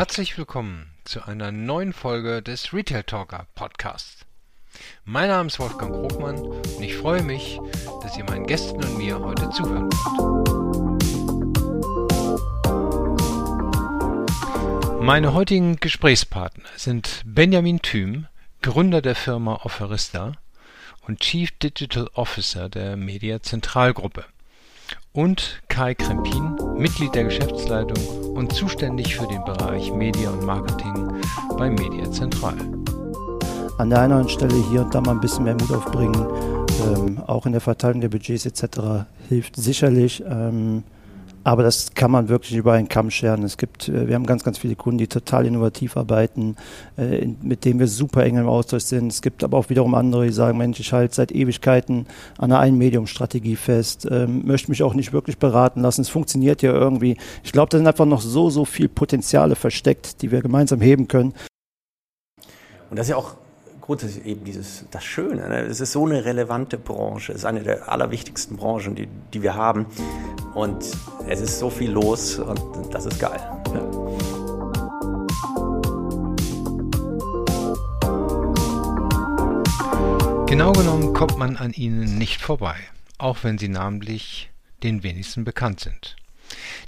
Herzlich willkommen zu einer neuen Folge des Retail Talker Podcasts. Mein Name ist Wolfgang Krogmann und ich freue mich, dass ihr meinen Gästen und mir heute zuhören wollt. Meine heutigen Gesprächspartner sind Benjamin Thüm, Gründer der Firma Offerista und Chief Digital Officer der Media Zentralgruppe und Kai Krempin, Mitglied der Geschäftsleitung und zuständig für den Bereich Media und Marketing bei Media Zentral. An der einen Stelle hier und da mal ein bisschen mehr Mut aufbringen, ähm, auch in der Verteilung der Budgets etc. hilft sicherlich. Ähm, aber das kann man wirklich über einen Kamm scheren. Es gibt, äh, wir haben ganz, ganz viele Kunden, die total innovativ arbeiten, äh, mit denen wir super eng im Austausch sind. Es gibt aber auch wiederum andere, die sagen, Mensch, ich halte seit Ewigkeiten an einer Einmedium-Strategie fest, ähm, möchte mich auch nicht wirklich beraten lassen. Es funktioniert ja irgendwie. Ich glaube, da sind einfach noch so, so viel Potenziale versteckt, die wir gemeinsam heben können. Und das ist ja auch grundsätzlich eben dieses, das Schöne. Ne? Es ist so eine relevante Branche. Es ist eine der allerwichtigsten Branchen, die, die wir haben. Und es ist so viel los und das ist geil. Ja. Genau genommen kommt man an ihnen nicht vorbei, auch wenn sie namentlich den wenigsten bekannt sind.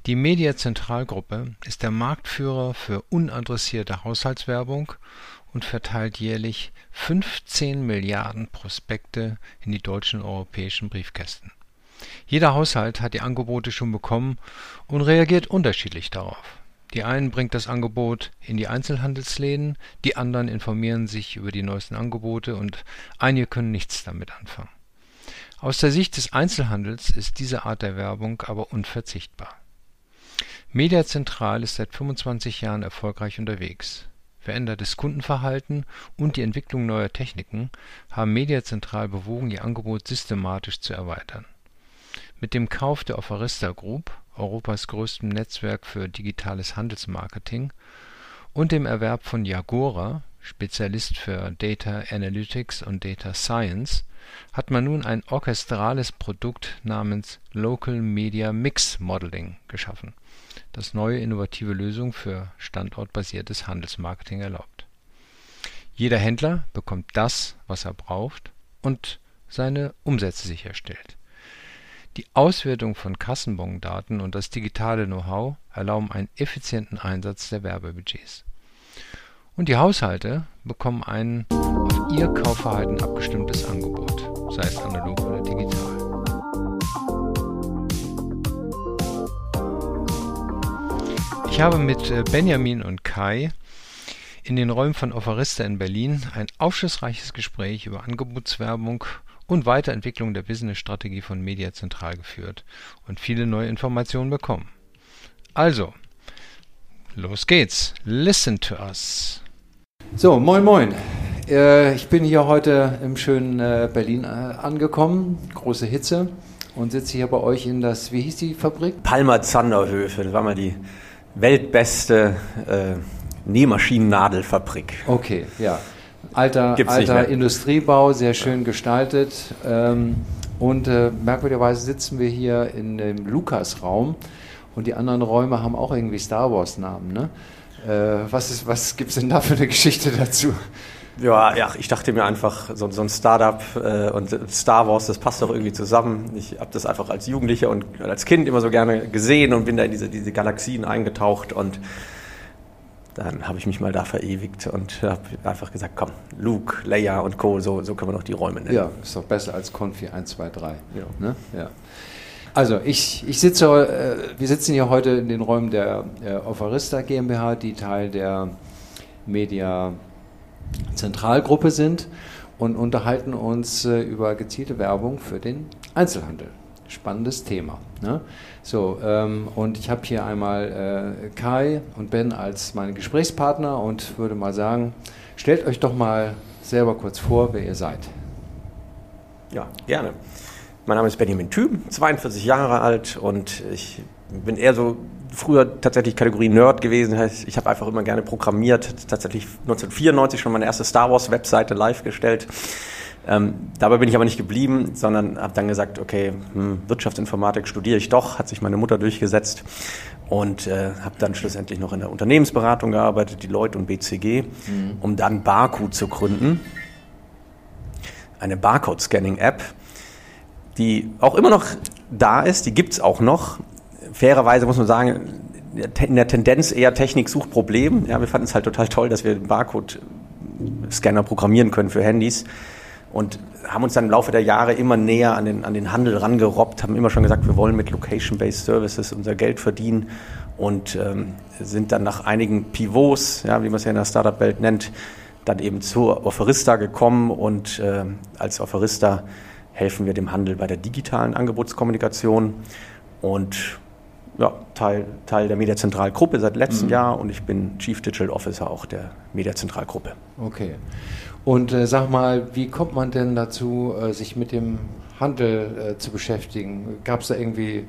Die Media Zentralgruppe ist der Marktführer für unadressierte Haushaltswerbung und verteilt jährlich 15 Milliarden Prospekte in die deutschen und europäischen Briefkästen. Jeder Haushalt hat die Angebote schon bekommen und reagiert unterschiedlich darauf. Die einen bringt das Angebot in die Einzelhandelsläden, die anderen informieren sich über die neuesten Angebote und einige können nichts damit anfangen. Aus der Sicht des Einzelhandels ist diese Art der Werbung aber unverzichtbar. Mediazentral ist seit 25 Jahren erfolgreich unterwegs Verändertes Kundenverhalten und die Entwicklung neuer Techniken haben Mediazentral bewogen, ihr Angebot systematisch zu erweitern. Mit dem Kauf der Offerista Group, Europas größtem Netzwerk für digitales Handelsmarketing, und dem Erwerb von Yagora, Spezialist für Data Analytics und Data Science, hat man nun ein orchestrales Produkt namens Local Media Mix Modeling geschaffen das neue innovative Lösungen für standortbasiertes Handelsmarketing erlaubt. Jeder Händler bekommt das, was er braucht und seine Umsätze sicherstellt. Die Auswertung von Kassenbondaten und das digitale Know-how erlauben einen effizienten Einsatz der Werbebudgets. Und die Haushalte bekommen ein auf ihr Kaufverhalten abgestimmtes Angebot, sei es analog Ich habe mit äh, Benjamin und Kai in den Räumen von Offerista in Berlin ein aufschlussreiches Gespräch über Angebotswerbung und Weiterentwicklung der Businessstrategie von Media Zentral geführt und viele neue Informationen bekommen. Also, los geht's. Listen to us. So, moin moin. Äh, ich bin hier heute im schönen äh, Berlin angekommen. Große Hitze. Und sitze hier bei euch in das, wie hieß die Fabrik? Palmer Zanderhöfe, das war mal die weltbeste äh, Nähmaschinennadelfabrik. Okay, ja. Alter, alter Industriebau, sehr schön gestaltet. Ähm, und äh, merkwürdigerweise sitzen wir hier in dem Lukas-Raum und die anderen Räume haben auch irgendwie Star Wars-Namen. Ne? Äh, was was gibt es denn da für eine Geschichte dazu? Ja, ja, ich dachte mir einfach, so, so ein Startup äh, und Star Wars, das passt doch irgendwie zusammen. Ich habe das einfach als Jugendlicher und als Kind immer so gerne gesehen und bin da in diese, diese Galaxien eingetaucht und dann habe ich mich mal da verewigt und habe einfach gesagt, komm, Luke, Leia und Co., so, so können wir noch die Räume nennen. Ja, ist doch besser als Confi 1, 2, 3. Ja. Ne? ja. Also ich, ich sitze, äh, wir sitzen hier heute in den Räumen der äh, Offerista GmbH, die Teil der Media Zentralgruppe sind und unterhalten uns äh, über gezielte Werbung für den Einzelhandel. Spannendes Thema. Ne? So, ähm, und ich habe hier einmal äh, Kai und Ben als meine Gesprächspartner und würde mal sagen, stellt euch doch mal selber kurz vor, wer ihr seid. Ja, gerne. Mein Name ist Benjamin Thüm, 42 Jahre alt und ich bin eher so früher tatsächlich Kategorie Nerd gewesen. Ich habe einfach immer gerne programmiert. Tatsächlich 1994 schon meine erste Star Wars Webseite live gestellt. Ähm, dabei bin ich aber nicht geblieben, sondern habe dann gesagt, okay, hm, Wirtschaftsinformatik studiere ich doch, hat sich meine Mutter durchgesetzt und äh, habe dann schlussendlich noch in der Unternehmensberatung gearbeitet, die Leute und BCG, mhm. um dann Barku zu gründen. Eine Barcode-Scanning-App, die auch immer noch da ist, die gibt es auch noch. Fairerweise muss man sagen, in der Tendenz eher Technik sucht Problem. Ja, wir fanden es halt total toll, dass wir Barcode-Scanner programmieren können für Handys und haben uns dann im Laufe der Jahre immer näher an den, an den Handel rangerobbt, haben immer schon gesagt, wir wollen mit Location-Based Services unser Geld verdienen und ähm, sind dann nach einigen Pivots, ja, wie man es ja in der Startup-Welt nennt, dann eben zur Offerista gekommen und äh, als Offerista helfen wir dem Handel bei der digitalen Angebotskommunikation und ja, Teil, Teil der Mediazentralgruppe seit letztem mhm. Jahr und ich bin Chief Digital Officer auch der Mediazentralgruppe. Okay. Und äh, sag mal, wie kommt man denn dazu, äh, sich mit dem Handel äh, zu beschäftigen? Gab es da irgendwie,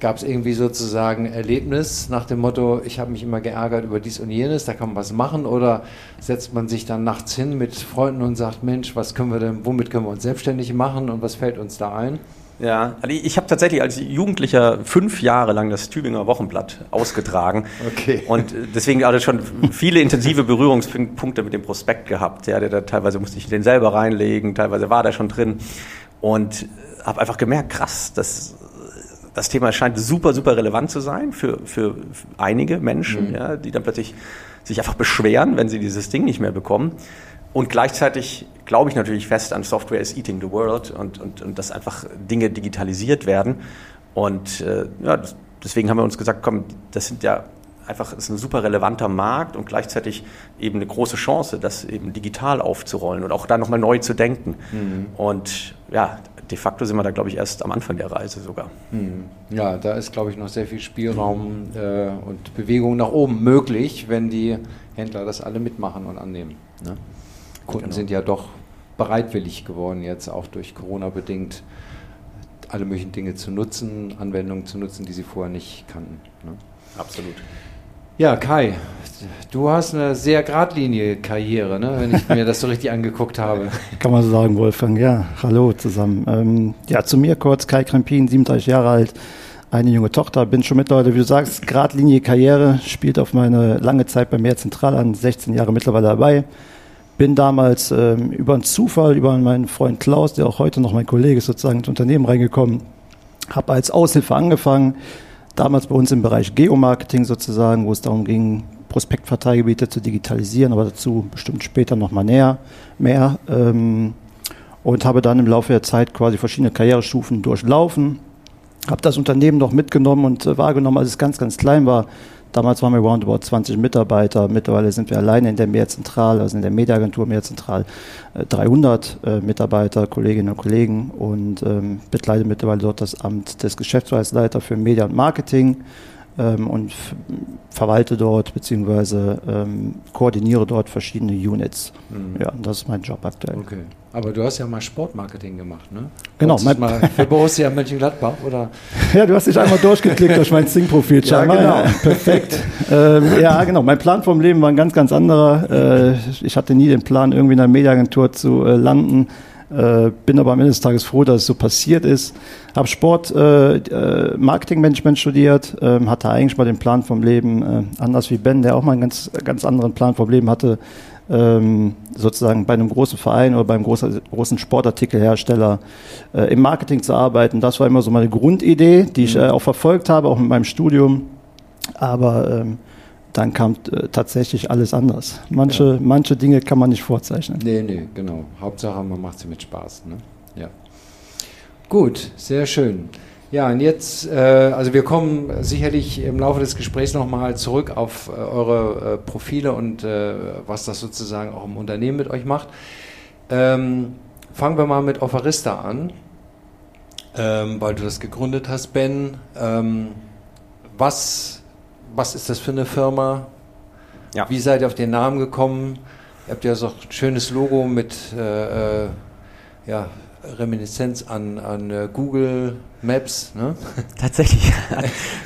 gab es irgendwie sozusagen Erlebnis nach dem Motto, ich habe mich immer geärgert über dies und jenes, da kann man was machen? Oder setzt man sich dann nachts hin mit Freunden und sagt, Mensch, was können wir denn, womit können wir uns selbstständig machen und was fällt uns da ein? Ja, also ich habe tatsächlich als Jugendlicher fünf Jahre lang das Tübinger Wochenblatt ausgetragen. Okay. Und deswegen hatte schon viele intensive Berührungspunkte mit dem Prospekt gehabt. Ja, der, der, teilweise musste ich den selber reinlegen, teilweise war der schon drin. Und habe einfach gemerkt, krass, das, das Thema scheint super, super relevant zu sein für, für einige Menschen, mhm. ja, die dann plötzlich sich einfach beschweren, wenn sie dieses Ding nicht mehr bekommen. Und gleichzeitig glaube ich natürlich fest an Software is eating the world und, und, und dass einfach Dinge digitalisiert werden. Und äh, ja, deswegen haben wir uns gesagt, komm, das sind ja einfach ist ein super relevanter Markt und gleichzeitig eben eine große Chance, das eben digital aufzurollen und auch da nochmal neu zu denken. Mhm. Und ja, de facto sind wir da, glaube ich, erst am Anfang der Reise sogar. Mhm. Ja, da ist, glaube ich, noch sehr viel Spielraum äh, und Bewegung nach oben möglich, wenn die Händler das alle mitmachen und annehmen. Ne? Kunden genau. sind ja doch bereitwillig geworden, jetzt auch durch Corona bedingt, alle möglichen Dinge zu nutzen, Anwendungen zu nutzen, die sie vorher nicht kannten. Ne? Absolut. Ja, Kai, du hast eine sehr geradlinige Karriere, ne, wenn ich mir das so richtig angeguckt habe. Kann man so sagen, Wolfgang. Ja, hallo zusammen. Ähm, ja, zu mir kurz, Kai Krempin, 37 Jahre alt, eine junge Tochter, bin schon mittlerweile, wie du sagst, geradlinige Karriere, spielt auf meine lange Zeit bei Meer Zentral an, 16 Jahre mittlerweile dabei. Bin damals ähm, über einen Zufall, über meinen Freund Klaus, der auch heute noch mein Kollege ist, sozusagen ins Unternehmen reingekommen, habe als Aushilfe angefangen, damals bei uns im Bereich Geomarketing sozusagen, wo es darum ging, Prospektverteilgebiete zu digitalisieren, aber dazu bestimmt später nochmal näher, mehr. Ähm, und habe dann im Laufe der Zeit quasi verschiedene Karrierestufen durchlaufen, habe das Unternehmen noch mitgenommen und äh, wahrgenommen, als es ganz, ganz klein war, Damals waren wir roundabout 20 Mitarbeiter. Mittlerweile sind wir alleine in der Mehrzentral, also in der Mediaagentur Mehrzentral, 300 äh, Mitarbeiter, Kolleginnen und Kollegen und ähm, bekleide mittlerweile dort das Amt des Geschäftsleiters für Media und Marketing ähm, und verwalte dort beziehungsweise ähm, koordiniere dort verschiedene Units. Mhm. Ja, das ist mein Job aktuell. Okay. Aber du hast ja mal Sportmarketing gemacht, ne? Genau. Mein mal für Borussia Mönchengladbach, oder? Ja, du hast dich einmal durchgeklickt durch mein Sing-Profil. Ja, genau. Ja, perfekt. ähm, ja, genau. Mein Plan vom Leben war ein ganz, ganz anderer. Äh, ich hatte nie den Plan, irgendwie in einer Mediaagentur zu äh, landen. Äh, bin aber am Ende des Tages froh, dass es so passiert ist. Habe Sport, äh, äh, Marketingmanagement studiert, äh, hatte eigentlich mal den Plan vom Leben, äh, anders wie Ben, der auch mal einen ganz, ganz anderen Plan vom Leben hatte, ähm, sozusagen bei einem großen Verein oder beim großen, großen Sportartikelhersteller äh, im Marketing zu arbeiten. Das war immer so meine Grundidee, die ich mhm. äh, auch verfolgt habe, auch mit meinem Studium. Aber ähm, dann kam äh, tatsächlich alles anders. Manche, ja. manche Dinge kann man nicht vorzeichnen. Nee, nee, genau. Hauptsache, man macht sie mit Spaß. Ne? Ja. Gut, sehr schön. Ja, und jetzt, äh, also wir kommen sicherlich im Laufe des Gesprächs nochmal zurück auf äh, eure äh, Profile und was das sozusagen auch im Unternehmen mit euch macht. Ähm, fangen wir mal mit Offerista an, ähm, weil du das gegründet hast, Ben. Ähm, was was ist das für eine Firma? Ja. Wie seid ihr auf den Namen gekommen? Ihr habt ja so ein schönes Logo mit äh, ja, Reminiszenz an, an äh, Google Maps. Ne? Tatsächlich.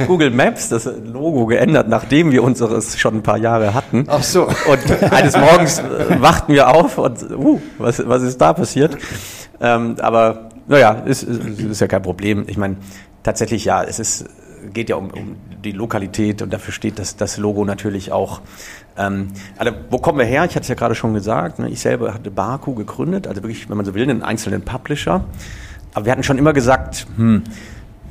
Google Maps, das Logo geändert, nachdem wir unseres schon ein paar Jahre hatten. Ach so. Und eines Morgens äh, wachten wir auf und, uh, was, was ist da passiert? Ähm, aber naja, ist, ist, ist ja kein Problem. Ich meine, tatsächlich ja, es ist, geht ja um, um die Lokalität und dafür steht das, das Logo natürlich auch. Ähm, also wo kommen wir her? Ich hatte es ja gerade schon gesagt. Ne? Ich selber hatte Baku gegründet, also wirklich, wenn man so will, einen einzelnen Publisher. Aber wir hatten schon immer gesagt, hm,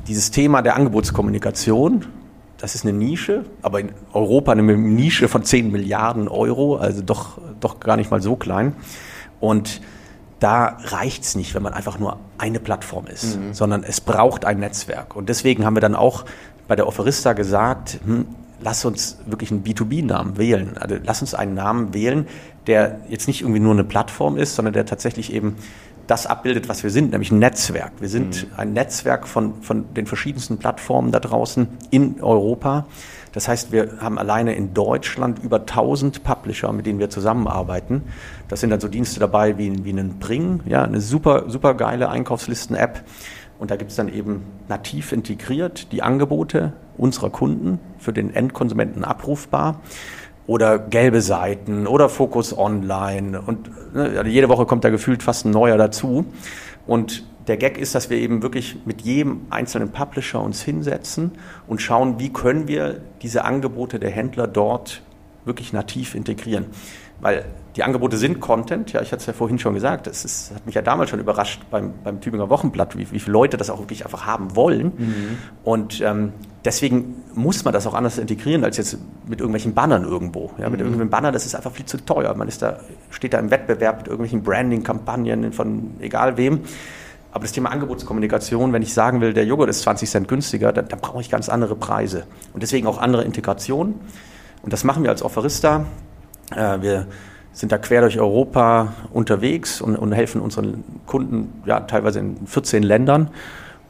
dieses Thema der Angebotskommunikation, das ist eine Nische, aber in Europa eine Nische von 10 Milliarden Euro, also doch, doch gar nicht mal so klein. Und da reicht es nicht, wenn man einfach nur eine Plattform ist, mhm. sondern es braucht ein Netzwerk. Und deswegen haben wir dann auch bei der Offerista gesagt, hm, lass uns wirklich einen B2B-Namen wählen. Also lass uns einen Namen wählen, der jetzt nicht irgendwie nur eine Plattform ist, sondern der tatsächlich eben das abbildet, was wir sind, nämlich ein Netzwerk. Wir sind mhm. ein Netzwerk von, von den verschiedensten Plattformen da draußen in Europa. Das heißt, wir haben alleine in Deutschland über 1000 Publisher, mit denen wir zusammenarbeiten. Das sind dann so Dienste dabei wie, wie einen Bring, ja, eine super, super geile Einkaufslisten-App. Und da gibt es dann eben nativ integriert die Angebote unserer Kunden für den Endkonsumenten abrufbar oder gelbe Seiten oder Focus Online und ne, also jede Woche kommt da gefühlt fast ein neuer dazu. Und der Gag ist, dass wir eben wirklich mit jedem einzelnen Publisher uns hinsetzen und schauen, wie können wir diese Angebote der Händler dort wirklich nativ integrieren. Weil die Angebote sind Content, ja, ich hatte es ja vorhin schon gesagt, das ist, hat mich ja damals schon überrascht beim, beim Tübinger Wochenblatt, wie, wie viele Leute das auch wirklich einfach haben wollen. Mhm. Und ähm, deswegen muss man das auch anders integrieren als jetzt mit irgendwelchen Bannern irgendwo. Ja, mit mhm. irgendwelchen Banner, das ist einfach viel zu teuer. Man ist da, steht da im Wettbewerb mit irgendwelchen Branding-Kampagnen von egal wem. Aber das Thema Angebotskommunikation, wenn ich sagen will, der Joghurt ist 20 Cent günstiger, dann, dann brauche ich ganz andere Preise. Und deswegen auch andere Integration. Und das machen wir als Offerista. Äh, wir sind da quer durch Europa unterwegs und, und helfen unseren Kunden ja, teilweise in 14 Ländern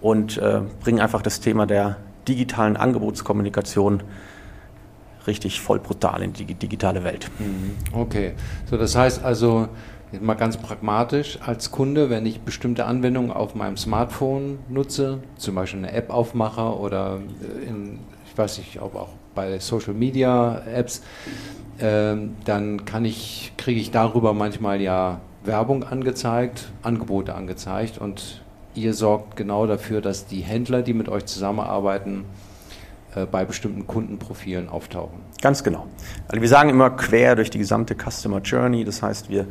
und äh, bringen einfach das Thema der digitalen Angebotskommunikation richtig voll brutal in die digitale Welt. Mhm. Okay, so das heißt also, mal ganz pragmatisch als Kunde, wenn ich bestimmte Anwendungen auf meinem Smartphone nutze, zum Beispiel eine App aufmache oder in, ich weiß nicht, ob auch bei Social Media Apps, äh, dann kann ich, kriege ich darüber manchmal ja Werbung angezeigt, Angebote angezeigt und ihr sorgt genau dafür, dass die Händler, die mit euch zusammenarbeiten, äh, bei bestimmten Kundenprofilen auftauchen. Ganz genau. Also wir sagen immer quer durch die gesamte Customer Journey. Das heißt, wir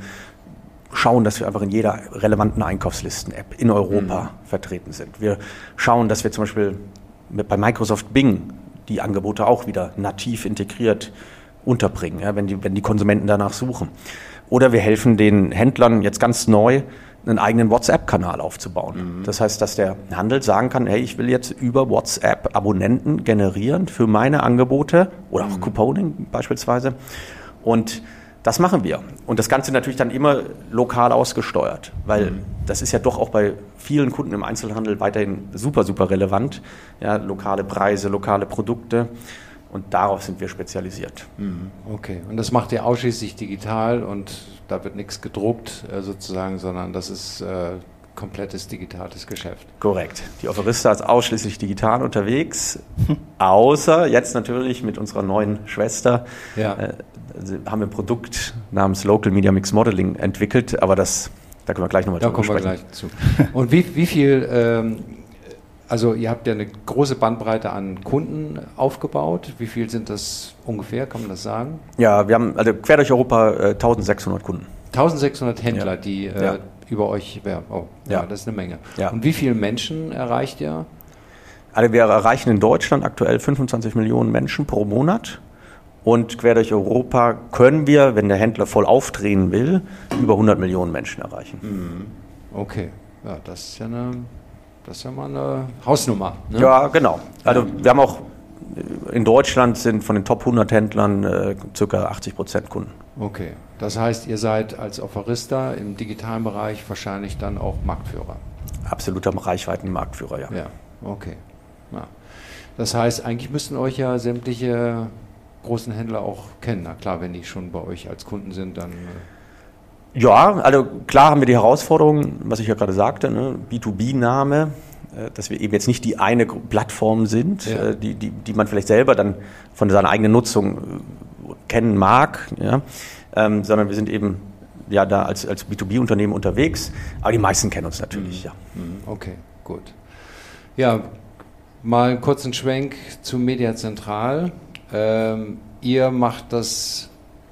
schauen, dass wir einfach in jeder relevanten Einkaufslisten-App in Europa mhm. vertreten sind. Wir schauen, dass wir zum Beispiel bei Microsoft Bing die Angebote auch wieder nativ integriert unterbringen, ja, wenn, die, wenn die Konsumenten danach suchen. Oder wir helfen den Händlern jetzt ganz neu, einen eigenen WhatsApp-Kanal aufzubauen. Mhm. Das heißt, dass der Handel sagen kann, hey, ich will jetzt über WhatsApp Abonnenten generieren für meine Angebote oder auch mhm. Couponing beispielsweise. Und das machen wir. Und das Ganze natürlich dann immer lokal ausgesteuert, weil mhm. das ist ja doch auch bei vielen Kunden im Einzelhandel weiterhin super, super relevant. Ja, lokale Preise, lokale Produkte. Und darauf sind wir spezialisiert. Mhm. Okay. Und das macht ihr ausschließlich digital und da wird nichts gedruckt äh, sozusagen, sondern das ist äh, komplettes digitales Geschäft. Korrekt. Die Offerista ist ausschließlich digital unterwegs, außer jetzt natürlich mit unserer neuen Schwester. Ja. Äh, haben wir ein Produkt namens Local Media Mix Modeling entwickelt, aber das, da können wir gleich nochmal drüber sprechen. Da kommen wir gleich zu. Und wie, wie viel, ähm, also ihr habt ja eine große Bandbreite an Kunden aufgebaut. Wie viel sind das ungefähr, kann man das sagen? Ja, wir haben also quer durch Europa äh, 1600 Kunden. 1600 Händler, ja. die äh, ja. über euch werben. Oh, ja. ja. das ist eine Menge. Und wie viele Menschen erreicht ihr? Also wir erreichen in Deutschland aktuell 25 Millionen Menschen pro Monat. Und quer durch Europa können wir, wenn der Händler voll aufdrehen will, über 100 Millionen Menschen erreichen. Mhm. Okay, ja, das ist ja, eine, das ist ja mal eine Hausnummer. Ne? Ja, genau. Also wir haben auch in Deutschland sind von den Top 100 Händlern äh, ca. 80 Prozent Kunden. Okay, das heißt, ihr seid als Offerista im digitalen Bereich wahrscheinlich dann auch Marktführer. Absoluter Reichweitenmarktführer, ja. Ja, okay. Ja. Das heißt, eigentlich müssten euch ja sämtliche großen Händler auch kennen. Na klar, wenn die schon bei euch als Kunden sind, dann. Äh Ja, also klar haben wir die Herausforderung, was ich ja gerade sagte, ne? B2B-Name, äh, dass wir eben jetzt nicht die eine Plattform sind, ja. Äh, die, die, die man vielleicht selber dann von seiner eigenen Nutzung äh, kennen mag, ja? ähm, sondern wir sind eben ja da als, als B2B-Unternehmen unterwegs, aber die meisten kennen uns natürlich, mhm. ja. Mhm. Okay, gut. Ja, mal einen kurzen Schwenk zu Mediazentral. Ähm, ihr macht das,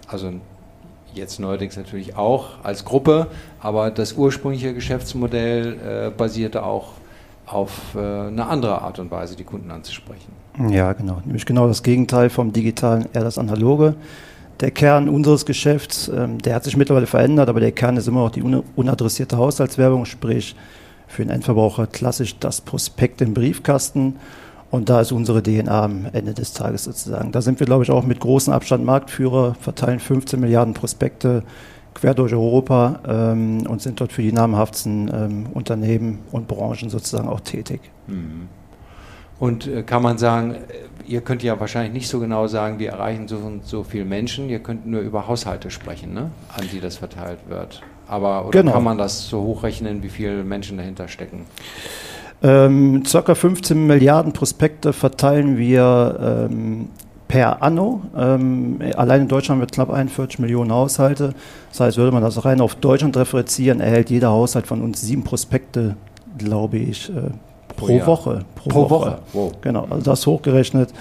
also jetzt neuerdings natürlich auch als Gruppe, aber das ursprüngliche Geschäftsmodell äh, basierte auch auf äh, eine andere Art und Weise, die Kunden anzusprechen. Ja, genau. Nämlich genau das Gegenteil vom Digitalen, eher das Analoge der Kern unseres Geschäfts, ähm, der hat sich mittlerweile verändert, aber der Kern ist immer noch die unadressierte Haushaltswerbung, sprich für den Endverbraucher klassisch das Prospekt im Briefkasten. Und da ist unsere DNA am Ende des Tages sozusagen. Da sind wir, glaube ich, auch mit großem Abstand Marktführer, verteilen 15 Milliarden Prospekte quer durch Europa ähm, und sind dort für die namhaftesten ähm, Unternehmen und Branchen sozusagen auch tätig. Mhm. Und äh, kann man sagen, ihr könnt ja wahrscheinlich nicht so genau sagen, wir erreichen so und so viele Menschen, ihr könnt nur über Haushalte sprechen, ne? an die das verteilt wird. Aber oder genau. kann man das so hochrechnen, wie viele Menschen dahinter stecken? Ähm, circa 15 Milliarden Prospekte verteilen wir ähm, per Anno. Ähm, allein in Deutschland wird knapp 41 Millionen Haushalte. Das heißt, würde man das rein auf Deutschland referenzieren, erhält jeder Haushalt von uns sieben Prospekte, glaube ich, äh, pro Jahr. Woche. Pro, pro Woche. Woche. Wow. Genau, also das hochgerechnet.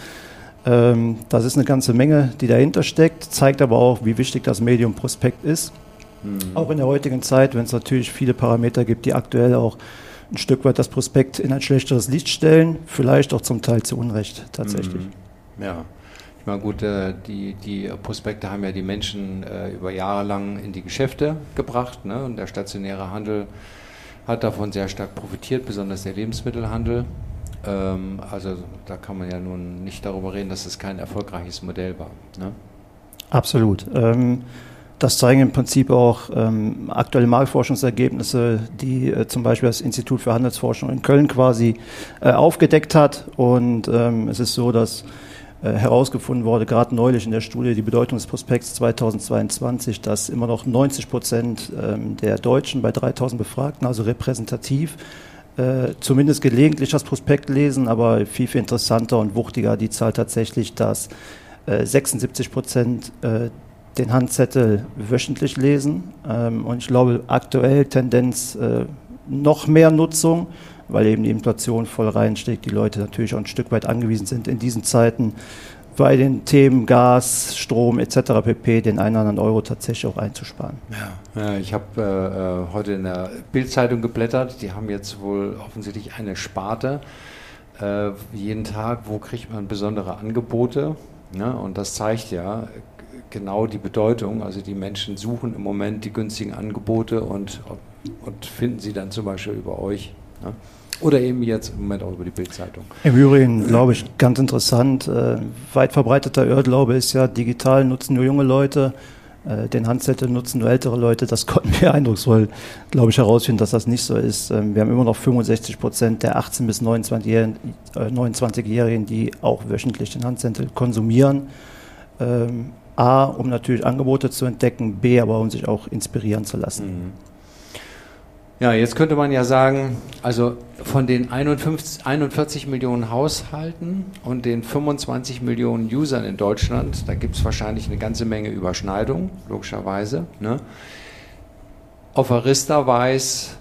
Ähm, das ist eine ganze Menge, die dahinter steckt, zeigt aber auch, wie wichtig das Medium Prospekt ist. Mhm. Auch in der heutigen Zeit, wenn es natürlich viele Parameter gibt, die aktuell auch ein Stück weit das Prospekt in ein schlechteres Licht stellen, vielleicht auch zum Teil zu Unrecht tatsächlich. Mhm. Ja. Ich meine, gut, äh, die, die Prospekte haben ja die Menschen äh, über Jahre lang in die Geschäfte gebracht ne? und der stationäre Handel hat davon sehr stark profitiert, besonders der Lebensmittelhandel. Ähm, also da kann man ja nun nicht darüber reden, dass es kein erfolgreiches Modell war. Ne? Absolut. Ähm, das zeigen im Prinzip auch ähm, aktuelle Marktforschungsergebnisse, die äh, zum Beispiel das Institut für Handelsforschung in Köln quasi äh, aufgedeckt hat. Und ähm, es ist so, dass äh, herausgefunden wurde, gerade neulich in der Studie die Bedeutung des Prospekts 2022, dass immer noch 90 Prozent ähm, der Deutschen bei 3000 Befragten, also repräsentativ, äh, zumindest gelegentlich das Prospekt lesen, aber viel, viel interessanter und wuchtiger die Zahl tatsächlich, dass 76 äh, Prozent den Handzettel wöchentlich lesen. Ähm, und ich glaube, aktuell Tendenz noch mehr Nutzung weil eben die Inflation voll reinsteckt, die Leute natürlich auch ein Stück weit angewiesen sind in diesen Zeiten bei den Themen Gas, Strom etc. pp. den einen oder anderen Euro tatsächlich auch einzusparen. Ja, ich habe äh, heute in der Bildzeitung geblättert, die haben jetzt wohl offensichtlich eine Sparte. Äh, jeden Tag, wo kriegt man besondere Angebote? Ja, und das zeigt ja genau die Bedeutung. Also die Menschen suchen im Moment die günstigen Angebote und, und finden sie dann zum Beispiel über euch. Ja. Oder eben jetzt im Moment auch über die Bildzeitung. Im Übrigen, glaube ich, ganz interessant. Äh, weit verbreiteter Irrglaube ist ja, digital nutzen nur junge Leute, äh, den Handzettel nutzen nur ältere Leute. Das konnten wir eindrucksvoll, glaube ich, herausfinden, dass das nicht so ist. Ähm, wir haben immer noch 65 Prozent der 18- bis 29-Jährigen, äh, 29 die auch wöchentlich den Handzettel konsumieren. Ähm, A, um natürlich Angebote zu entdecken, B, aber um sich auch inspirieren zu lassen. Mhm. Ja, jetzt könnte man ja sagen, also von den 51, 41 Millionen Haushalten und den 25 Millionen Usern in Deutschland, da gibt es wahrscheinlich eine ganze Menge Überschneidung, logischerweise. Ne? Offerista weiß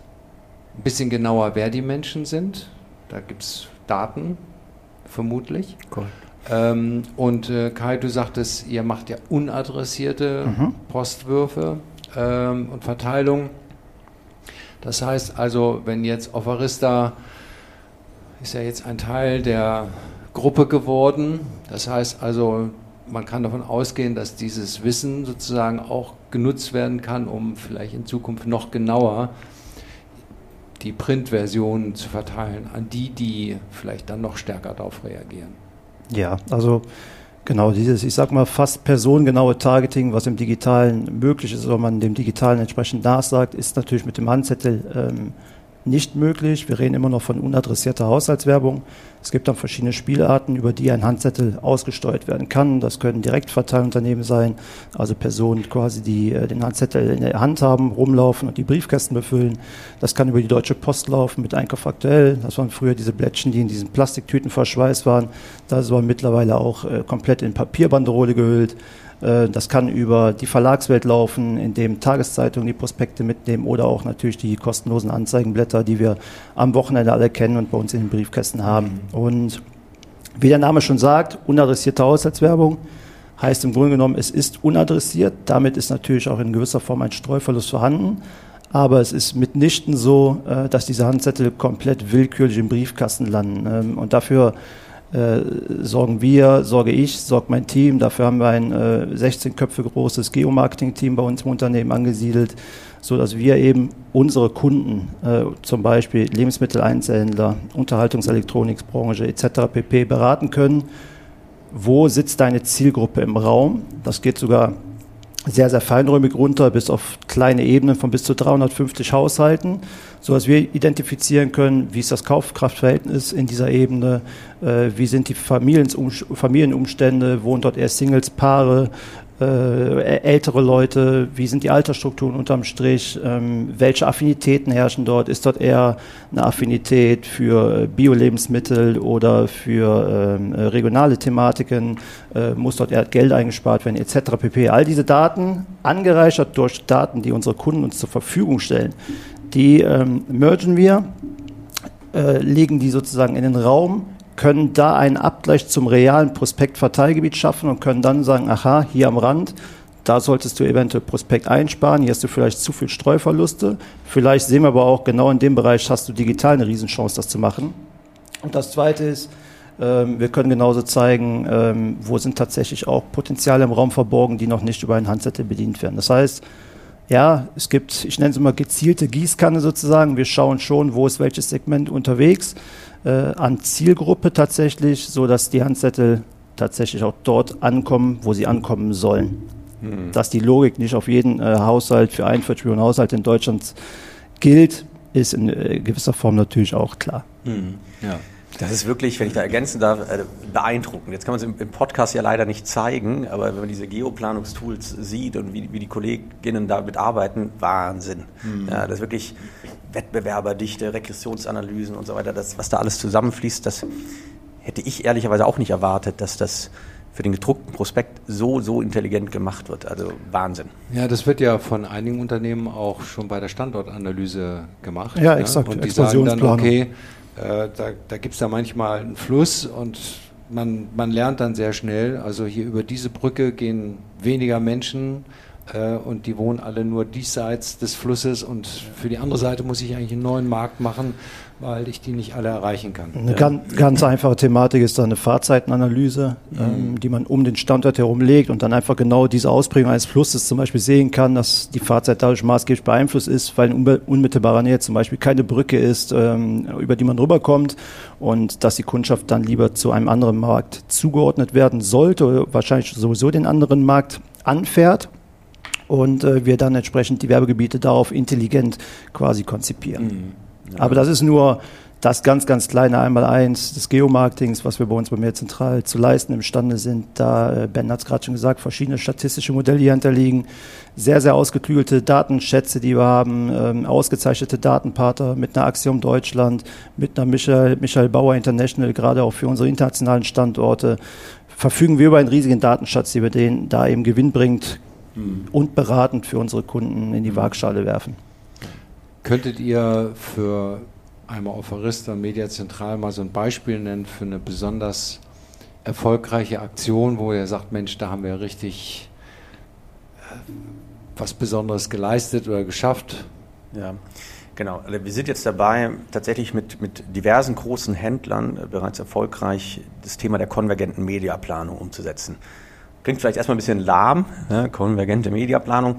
ein bisschen genauer, wer die Menschen sind. Da gibt es Daten, vermutlich. Cool. Ähm, und äh, Kai, du sagtest, ihr macht ja unadressierte mhm. Postwürfe ähm, und Verteilung. Das heißt also, wenn jetzt Offerista ist ja jetzt ein Teil der Gruppe geworden, das heißt also, man kann davon ausgehen, dass dieses Wissen sozusagen auch genutzt werden kann, um vielleicht in Zukunft noch genauer die Printversionen zu verteilen an die, die vielleicht dann noch stärker darauf reagieren. Ja, also Genau, dieses, ich sag mal, fast personengenaue Targeting, was im Digitalen möglich ist, wenn man dem Digitalen entsprechend nachsagt, ist natürlich mit dem Handzettel ähm, nicht möglich. Wir reden immer noch von unadressierter Haushaltswerbung. Es gibt dann verschiedene Spielarten, über die ein Handzettel ausgesteuert werden kann. Das können Direktverteilunternehmen sein, also Personen quasi, die äh, den Handzettel in der Hand haben, rumlaufen und die Briefkästen befüllen. Das kann über die Deutsche Post laufen mit Einkauf aktuell. Das waren früher diese Blättchen, die in diesen Plastiktüten verschweißt waren. Das aber mittlerweile auch äh, komplett in Papierbanderole gehüllt. Äh, das kann über die Verlagswelt laufen, in dem Tageszeitungen die Prospekte mitnehmen oder auch natürlich die kostenlosen Anzeigenblätter, die wir am Wochenende alle kennen und bei uns in den Briefkästen haben. Und wie der Name schon sagt, unadressierte Haushaltswerbung heißt im Grunde genommen, es ist unadressiert. Damit ist natürlich auch in gewisser Form ein Streuverlust vorhanden. Aber es ist mitnichten so, äh, dass diese Handzettel komplett willkürlich im Briefkasten landen. Ähm, und dafür äh, sorgen wir, sorge ich, sorgt mein Team. Dafür haben wir ein äh, 16 Köpfe großes Geomarketing-Team bei uns im Unternehmen angesiedelt, so dass wir eben unsere Kunden, äh, zum Beispiel Lebensmitteleinzelhändler, Unterhaltungselektronikbranche etc. pp. beraten können. Wo sitzt deine Zielgruppe im Raum? Das geht sogar sehr, sehr feinräumig runter, bis auf kleine Ebenen von bis zu 350 Haushalten, so dass wir identifizieren können, wie ist das Kaufkraftverhältnis in dieser Ebene, äh, wie sind die Familienumstände, wohnen dort eher Singles, Paare, äh, ältere Leute, wie sind die Altersstrukturen unterm Strich, ähm, welche Affinitäten herrschen dort, ist dort eher eine Affinität für Bio-Lebensmittel oder für ähm, regionale Thematiken, äh, muss dort eher Geld eingespart werden, etc. pp. All diese Daten, angereichert durch Daten, die unsere Kunden uns zur Verfügung stellen, die ähm, mergen wir, äh, legen die sozusagen in den Raum, können da einen Abgleich zum realen Prospektverteilgebiet schaffen und können dann sagen, aha, hier am Rand, da solltest du eventuell Prospekt einsparen, hier hast du vielleicht zu viel Streuverluste. Vielleicht sehen wir aber auch, genau in dem Bereich hast du digital eine Riesenchance, das zu machen. Und das Zweite ist, ähm, wir können genauso zeigen, ähm, wo sind tatsächlich auch Potenziale im Raum verborgen, die noch nicht über einen Handzettel bedient werden. Das heißt, ja, es gibt, ich nenne es immer gezielte Gießkanne sozusagen. Wir schauen schon, wo ist welches Segment unterwegs äh, an Zielgruppe tatsächlich, so dass die Handzettel tatsächlich auch dort ankommen, wo sie ankommen sollen. Mhm. Dass die Logik nicht auf jeden äh, Haushalt für 41 Millionen Haushalt in Deutschland gilt, ist in äh, gewisser Form natürlich auch klar. Mhm. Ja. Das ist wirklich, wenn ich da ergänzen darf, äh, beeindruckend. Jetzt kann man es im Podcast ja leider nicht zeigen, aber wenn man diese Geoplanungstools sieht und wie, wie die Kolleginnen damit arbeiten, Wahnsinn. Mhm. Ja, das ist wirklich Wettbewerberdichte, Regressionsanalysen und so weiter, das, was da alles zusammenfließt, das hätte ich ehrlicherweise auch nicht erwartet, dass das für den gedruckten Prospekt so, so intelligent gemacht wird. Also Wahnsinn. Ja, das wird ja von einigen Unternehmen auch schon bei der Standortanalyse gemacht. Ja, exakt. Ja? Und die sagen dann, okay, äh, da da gibt es da manchmal einen Fluss und man, man lernt dann sehr schnell, also hier über diese Brücke gehen weniger Menschen äh, und die wohnen alle nur diesseits des Flusses. Und für die andere Seite muss ich eigentlich einen neuen Markt machen, weil ich die nicht alle erreichen kann. Eine ganz, ganz, einfache Thematik ist da eine Fahrzeitenanalyse, mhm. ähm, die man um den Standort herum legt und dann einfach genau diese Ausprägung eines Flusses zum Beispiel sehen kann, dass die Fahrzeit dadurch maßgeblich beeinflusst ist, weil in unmittelbarer Nähe zum Beispiel keine Brücke ist, ähm, über die man rüberkommt und dass die Kundschaft dann lieber zu einem anderen Markt zugeordnet werden sollte, wahrscheinlich sowieso den anderen Markt anfährt und äh, wir dann entsprechend die Werbegebiete darauf intelligent quasi konzipieren. Mhm. Ja. Aber das ist nur das ganz, ganz kleine Einmaleins des Geomarketings, was wir bei uns bei mir zentral zu leisten imstande sind. Da, äh, Ben hat es gerade schon gesagt, verschiedene statistische Modelle hier hinterliegen, sehr, sehr ausgeklügelte Datenschätze, die wir haben, ähm, ausgezeichnete Datenpartner mit einer Axiom Deutschland, mit einer Michael, Michael Bauer International, gerade auch für unsere internationalen Standorte, verfügen wir über einen riesigen Datenschatz, den wir den da eben gewinnbringend mhm. und beratend für unsere Kunden in die mhm. Waagschale werfen. Könntet ihr für einmal auf Arista Media Zentral mal so ein Beispiel nennen für eine besonders erfolgreiche Aktion, wo ihr sagt, Mensch, da haben wir richtig äh, was Besonderes geleistet oder geschafft? Ja, genau. Also wir sind jetzt dabei, tatsächlich mit, mit diversen großen Händlern äh, bereits erfolgreich das Thema der konvergenten Mediaplanung umzusetzen. Klingt vielleicht erstmal ein bisschen lahm, ja, konvergente Mediaplanung.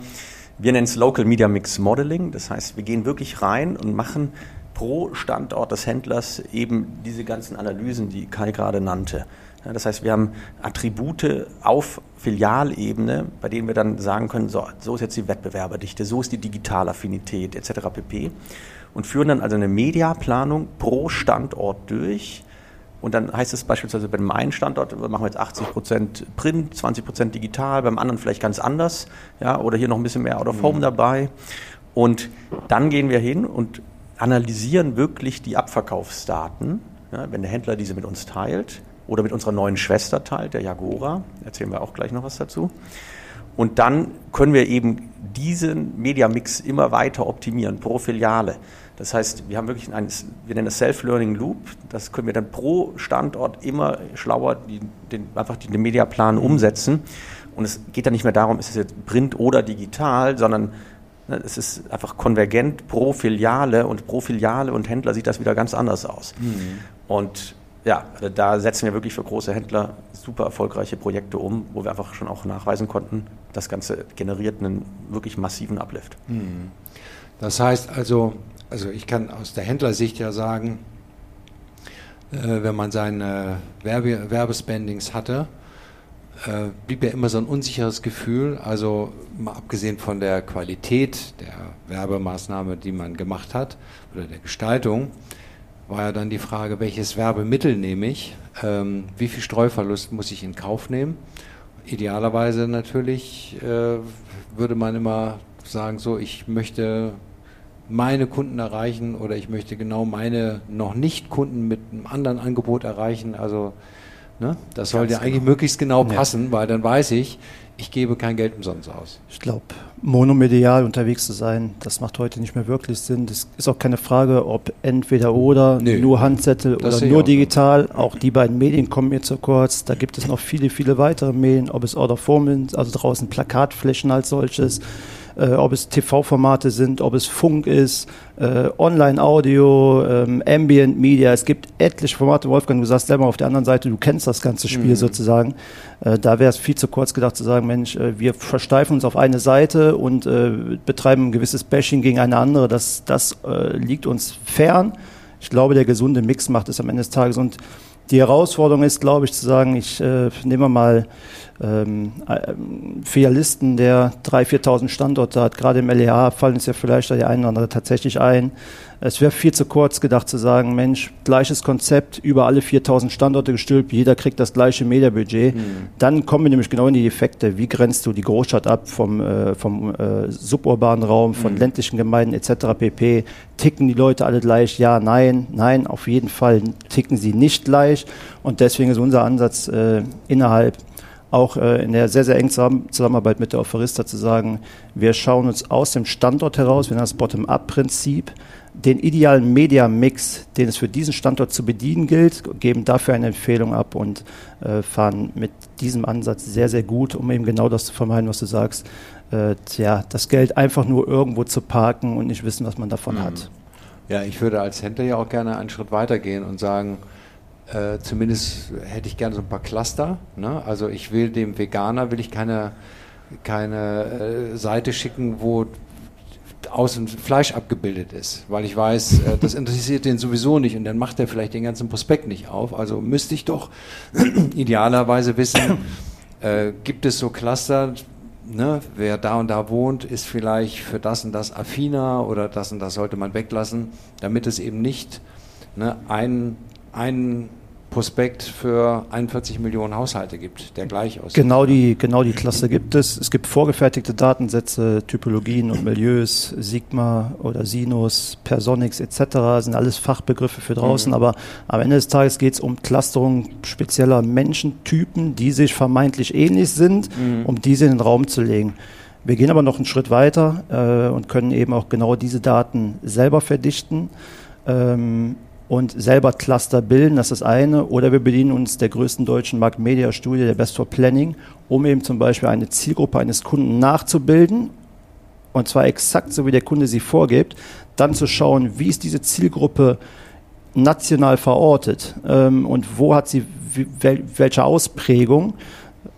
Wir nennen es Local Media Mix Modeling. Das heißt, wir gehen wirklich rein und machen pro Standort des Händlers eben diese ganzen Analysen, die Kai gerade nannte. Das heißt, wir haben Attribute auf Filialebene, bei denen wir dann sagen können, so, so ist jetzt die Wettbewerberdichte, so ist die Digitalaffinität etc. pp. Und führen dann also eine Mediaplanung pro Standort durch Und dann heißt es beispielsweise bei dem einen Standort, machen wir jetzt 80 Prozent Print, 20 Prozent digital, beim anderen vielleicht ganz anders, ja, oder hier noch ein bisschen mehr Out of Home mhm. dabei. Und dann gehen wir hin und analysieren wirklich die Abverkaufsdaten, ja, wenn der Händler diese mit uns teilt oder mit unserer neuen Schwester teilt, der Jagora. Erzählen wir auch gleich noch was dazu. Und dann können wir eben diesen Mediamix immer weiter optimieren pro Filiale. Das heißt, wir haben wirklich ein, wir nennen das Self-Learning Loop. Das können wir dann pro Standort immer schlauer die, den, einfach den Mediaplan umsetzen. Und es geht dann nicht mehr darum, ist es jetzt Print oder digital, sondern ne, es ist einfach konvergent pro Filiale und pro Filiale und Händler sieht das wieder ganz anders aus. Mhm. Und ja, also da setzen wir wirklich für große Händler super erfolgreiche Projekte um, wo wir einfach schon auch nachweisen konnten, das Ganze generiert einen wirklich massiven Uplift. Mhm. Das heißt also, also ich kann aus der Händlersicht ja sagen, äh, wenn man seine Werbe Werbespendings hatte, äh, blieb ja immer so ein unsicheres Gefühl. Also mal abgesehen von der Qualität der Werbemaßnahme, die man gemacht hat oder der Gestaltung, war ja dann die Frage, welches Werbemittel nehme ich, ähm, wie viel Streuverlust muss ich in Kauf nehmen. Idealerweise natürlich äh, würde man immer sagen, so ich möchte meine Kunden erreichen oder ich möchte genau meine noch nicht Kunden mit einem anderen Angebot erreichen. Also ne, das sollte ja eigentlich genau. möglichst genau passen, ja. weil dann weiß ich, ich gebe kein Geld umsonst aus. Ich glaube, monomedial unterwegs zu sein, das macht heute nicht mehr wirklich Sinn. Das ist auch keine Frage, ob entweder oder, nee, nur Handzettel oder nur digital. Auch die beiden Medien kommen mir zu kurz. Da gibt es noch viele, viele weitere Medien, ob es Order Form sind, also draußen Plakatflächen als solches äh, ob es TV-Formate sind, ob es Funk ist, äh, Online-Audio, ähm, Ambient Media. Es gibt etliche Formate, Wolfgang, du sagst selber auf der anderen Seite, du kennst das ganze Spiel mhm. sozusagen. Äh, da wäre es viel zu kurz gedacht zu sagen, Mensch, äh, wir versteifen uns auf eine Seite und äh, betreiben ein gewisses Bashing gegen eine andere. Das, das äh, liegt uns fern. Ich glaube, der gesunde Mix macht es am Ende des Tages und die Herausforderung ist, glaube ich, zu sagen, ich äh, nehme mal ähm, äh, Filialisten, der 3.000, 4.000 Standorte hat, gerade im LEA fallen es ja vielleicht der eine oder andere tatsächlich ein. Es wäre viel zu kurz gedacht zu sagen, Mensch, gleiches Konzept, über alle 4.000 Standorte gestülpt, jeder kriegt das gleiche Mediabudget. Mhm. Dann kommen wir nämlich genau in die Effekte. Wie grenzt du die Großstadt ab vom, äh, vom äh, suburbanen Raum, von mhm. ländlichen Gemeinden etc. pp. Ticken die Leute alle gleich? Ja, nein, nein, auf jeden Fall ticken sie nicht gleich. Und deswegen ist unser Ansatz äh, innerhalb auch äh, in der sehr, sehr engen Zusammenarbeit mit der Offerista zu sagen, wir schauen uns aus dem Standort heraus, wir nennen das Bottom-up-Prinzip, den idealen Media-Mix, den es für diesen Standort zu bedienen gilt, geben dafür eine Empfehlung ab und äh, fahren mit diesem Ansatz sehr, sehr gut, um eben genau das zu vermeiden, was du sagst. Äh, tja, das Geld einfach nur irgendwo zu parken und nicht wissen, was man davon mhm. hat. Ja, ich würde als Händler ja auch gerne einen Schritt weiter gehen und sagen, äh, zumindest hätte ich gerne so ein paar Cluster. Ne? Also ich will dem Veganer will ich keine, keine äh, Seite schicken, wo außen Fleisch abgebildet ist, weil ich weiß, äh, das interessiert den sowieso nicht und dann macht er vielleicht den ganzen Prospekt nicht auf. Also müsste ich doch idealerweise wissen, äh, gibt es so Cluster, ne, wer da und da wohnt, ist vielleicht für das und das affiner oder das und das sollte man weglassen, damit es eben nicht ne, ein, ein Prospekt für 41 Millionen Haushalte gibt, der gleich aussieht. Genau die, genau die Klasse gibt es. Es gibt vorgefertigte Datensätze, Typologien und Milieus, Sigma oder Sinus, Personix etc. sind alles Fachbegriffe für draußen, mhm. aber am Ende des Tages geht es um Clusterung spezieller Menschentypen, die sich vermeintlich ähnlich sind, mhm. um diese in den Raum zu legen. Wir gehen aber noch einen Schritt weiter äh, und können eben auch genau diese Daten selber verdichten. Ähm, und selber Cluster bilden, das ist das eine. Oder wir bedienen uns der größten deutschen Marktmedia-Studie, der Best for Planning, um eben zum Beispiel eine Zielgruppe eines Kunden nachzubilden. Und zwar exakt so, wie der Kunde sie vorgibt. Dann zu schauen, wie ist diese Zielgruppe national verortet ähm, und wo hat sie welche Ausprägung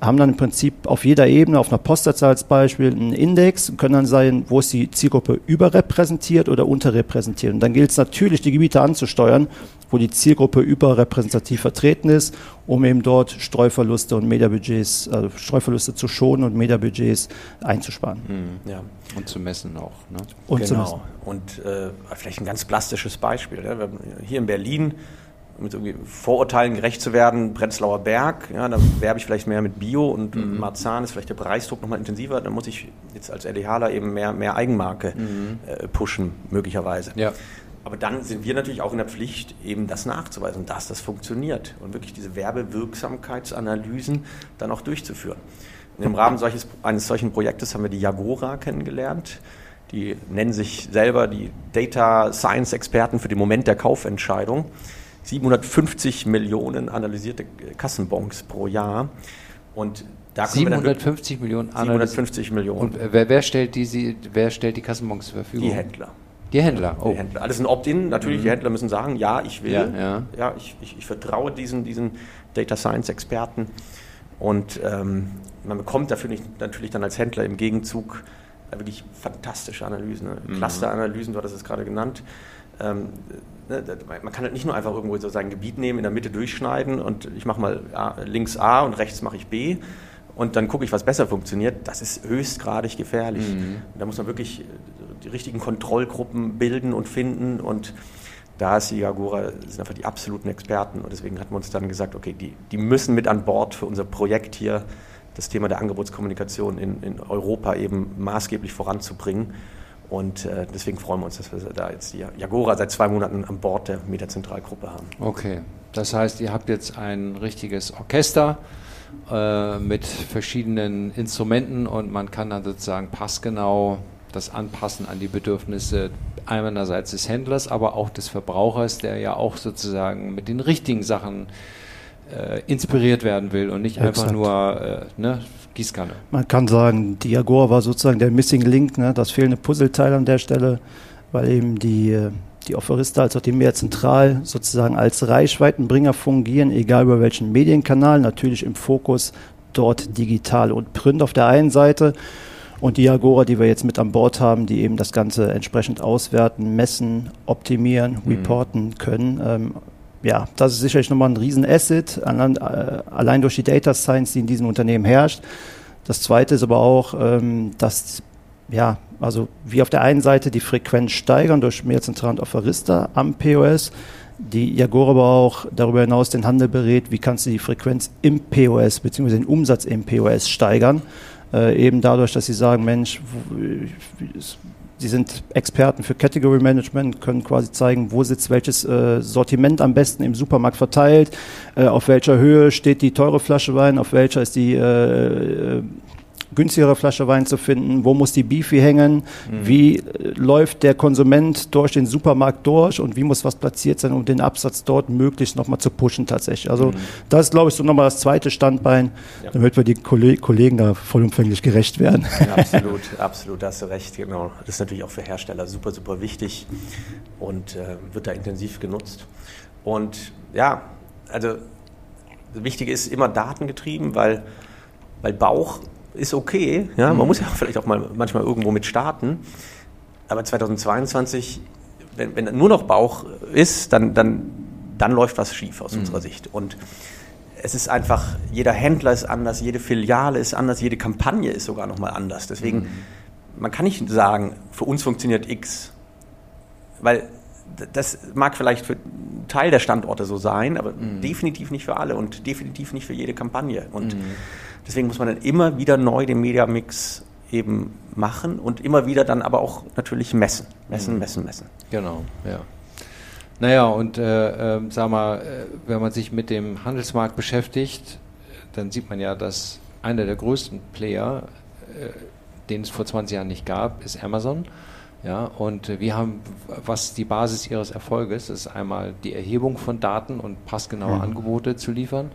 haben dann im Prinzip auf jeder Ebene, auf einer Postleitzahl als Beispiel, einen Index und können dann sagen, wo ist die Zielgruppe überrepräsentiert oder unterrepräsentiert. Und dann gilt es natürlich, die Gebiete anzusteuern, wo die Zielgruppe überrepräsentativ vertreten ist, um eben dort Streuverluste und Mediabudgets, also Streuverluste zu schonen und Mediabudgets einzusparen. Mhm. Ja. Und zu messen auch. Ne? Und genau. Und äh, vielleicht ein ganz plastisches Beispiel. Ja. Hier in Berlin um jetzt irgendwie Vorurteilen gerecht zu werden, Prenzlauer Berg, ja, da werbe ich vielleicht mehr mit Bio und mhm. Marzahn ist vielleicht der Preisdruck nochmal intensiver, dann muss ich jetzt als LDHler eben mehr, mehr Eigenmarke mhm. äh, pushen, möglicherweise. Ja. Aber dann sind wir natürlich auch in der Pflicht, eben das nachzuweisen, dass das funktioniert und wirklich diese Werbewirksamkeitsanalysen dann auch durchzuführen. Und Im Rahmen solches, eines solchen Projektes haben wir die Jagora kennengelernt. Die nennen sich selber die Data Science Experten für den Moment der Kaufentscheidung. 750 Millionen analysierte Kassenbons pro Jahr. Und da 750 Millionen 750 Millionen. Und wer, wer, stellt die, wer stellt die Kassenbons zur Verfügung? Die Händler. Die Händler, oh. Die Händler. Alles ein Opt-in. Natürlich, mhm. die Händler müssen sagen, ja, ich will. Ja, ja. ja ich, ich, ich, vertraue diesen, diesen Data Science Experten. Und ähm, man bekommt dafür nicht, natürlich dann als Händler im Gegenzug wirklich fantastische Analysen, ne? mhm. Cluster-Analysen, du hattest es gerade genannt. Ähm, ne, man kann halt nicht nur einfach irgendwo so sein Gebiet nehmen, in der Mitte durchschneiden und ich mache mal A, links A und rechts mache ich B und dann gucke ich, was besser funktioniert. Das ist höchstgradig gefährlich. Mhm. Da muss man wirklich die richtigen Kontrollgruppen bilden und finden und da ist die Agora sind einfach die absoluten Experten und deswegen hatten wir uns dann gesagt, okay, die, die müssen mit an Bord für unser Projekt hier das Thema der Angebotskommunikation in, in Europa eben maßgeblich voranzubringen. Und äh, deswegen freuen wir uns, dass wir da jetzt die Jagora seit zwei Monaten an Bord der Metazentralgruppe haben. Okay, das heißt, ihr habt jetzt ein richtiges Orchester äh, mit verschiedenen Instrumenten und man kann dann sozusagen passgenau das anpassen an die Bedürfnisse einerseits des Händlers, aber auch des Verbrauchers, der ja auch sozusagen mit den richtigen Sachen äh, inspiriert werden will und nicht Exakt. einfach nur äh, ne, Gießkanne. Man kann sagen, Diagora war sozusagen der Missing Link, ne, das fehlende Puzzleteil an der Stelle, weil eben die, äh, die Offerista als auch die mehr zentral sozusagen als Reichweitenbringer fungieren, egal über welchen Medienkanal, natürlich im Fokus dort digital und Print auf der einen Seite und die Agora, die wir jetzt mit an Bord haben, die eben das Ganze entsprechend auswerten, messen, optimieren, mhm. reporten können. Ähm, ja, das ist sicherlich nochmal ein Riesenasset, allein, äh, allein durch die Data Science, die in diesem Unternehmen herrscht. Das zweite ist aber auch, ähm, dass, ja, also wir auf der einen Seite die Frequenz steigern durch mehr Zentral- und Offerista am POS, die Jagor aber auch darüber hinaus den Handel berät, wie kannst du die Frequenz im POS bzw. den Umsatz im POS steigern. Äh, eben dadurch, dass sie sagen, Mensch, Sie sind Experten für Category Management, können quasi zeigen, wo sitzt welches äh, Sortiment am besten im Supermarkt verteilt, äh, auf welcher Höhe steht die teure Flasche Wein, auf welcher ist die äh, äh günstigere Flasche Wein zu finden, wo muss die Beefy hängen, mhm. wie äh, läuft der Konsument durch den Supermarkt durch und wie muss was platziert sein, um den Absatz dort möglichst nochmal zu pushen tatsächlich. Also mhm. das ist, glaube ich, so nochmal das zweite Standbein, ja. damit wir die Kollegen da vollumfänglich gerecht werden. Ja, absolut, absolut, da hast du recht, genau. Das ist natürlich auch für Hersteller super, super wichtig und äh, wird da intensiv genutzt. Und ja, also das Wichtige ist immer datengetrieben, weil, weil Bauch ist okay. Ja? Man mhm. muss ja vielleicht auch mal manchmal irgendwo mit starten. Aber 2022, wenn, wenn nur noch Bauch ist, dann, dann, dann läuft was schief aus mhm. unserer Sicht. Und es ist einfach, jeder Händler ist anders, jede Filiale ist anders, jede Kampagne ist sogar nochmal anders. Deswegen, mhm. man kann nicht sagen, für uns funktioniert X. Weil das mag vielleicht für einen Teil der Standorte so sein, aber mhm. definitiv nicht für alle und definitiv nicht für jede Kampagne. Und mhm. Deswegen muss man dann immer wieder neu den Mediamix eben machen und immer wieder dann aber auch natürlich messen. Messen, mhm. messen, messen. Genau, ja. Naja, und äh, äh, sag mal, äh, wenn man sich mit dem Handelsmarkt beschäftigt, dann sieht man ja, dass einer der größten Player, äh, den es vor 20 Jahren nicht gab, ist Amazon. Ja, und wir haben, was die Basis ihres Erfolges ist, einmal die Erhebung von Daten und passgenaue mhm. Angebote zu liefern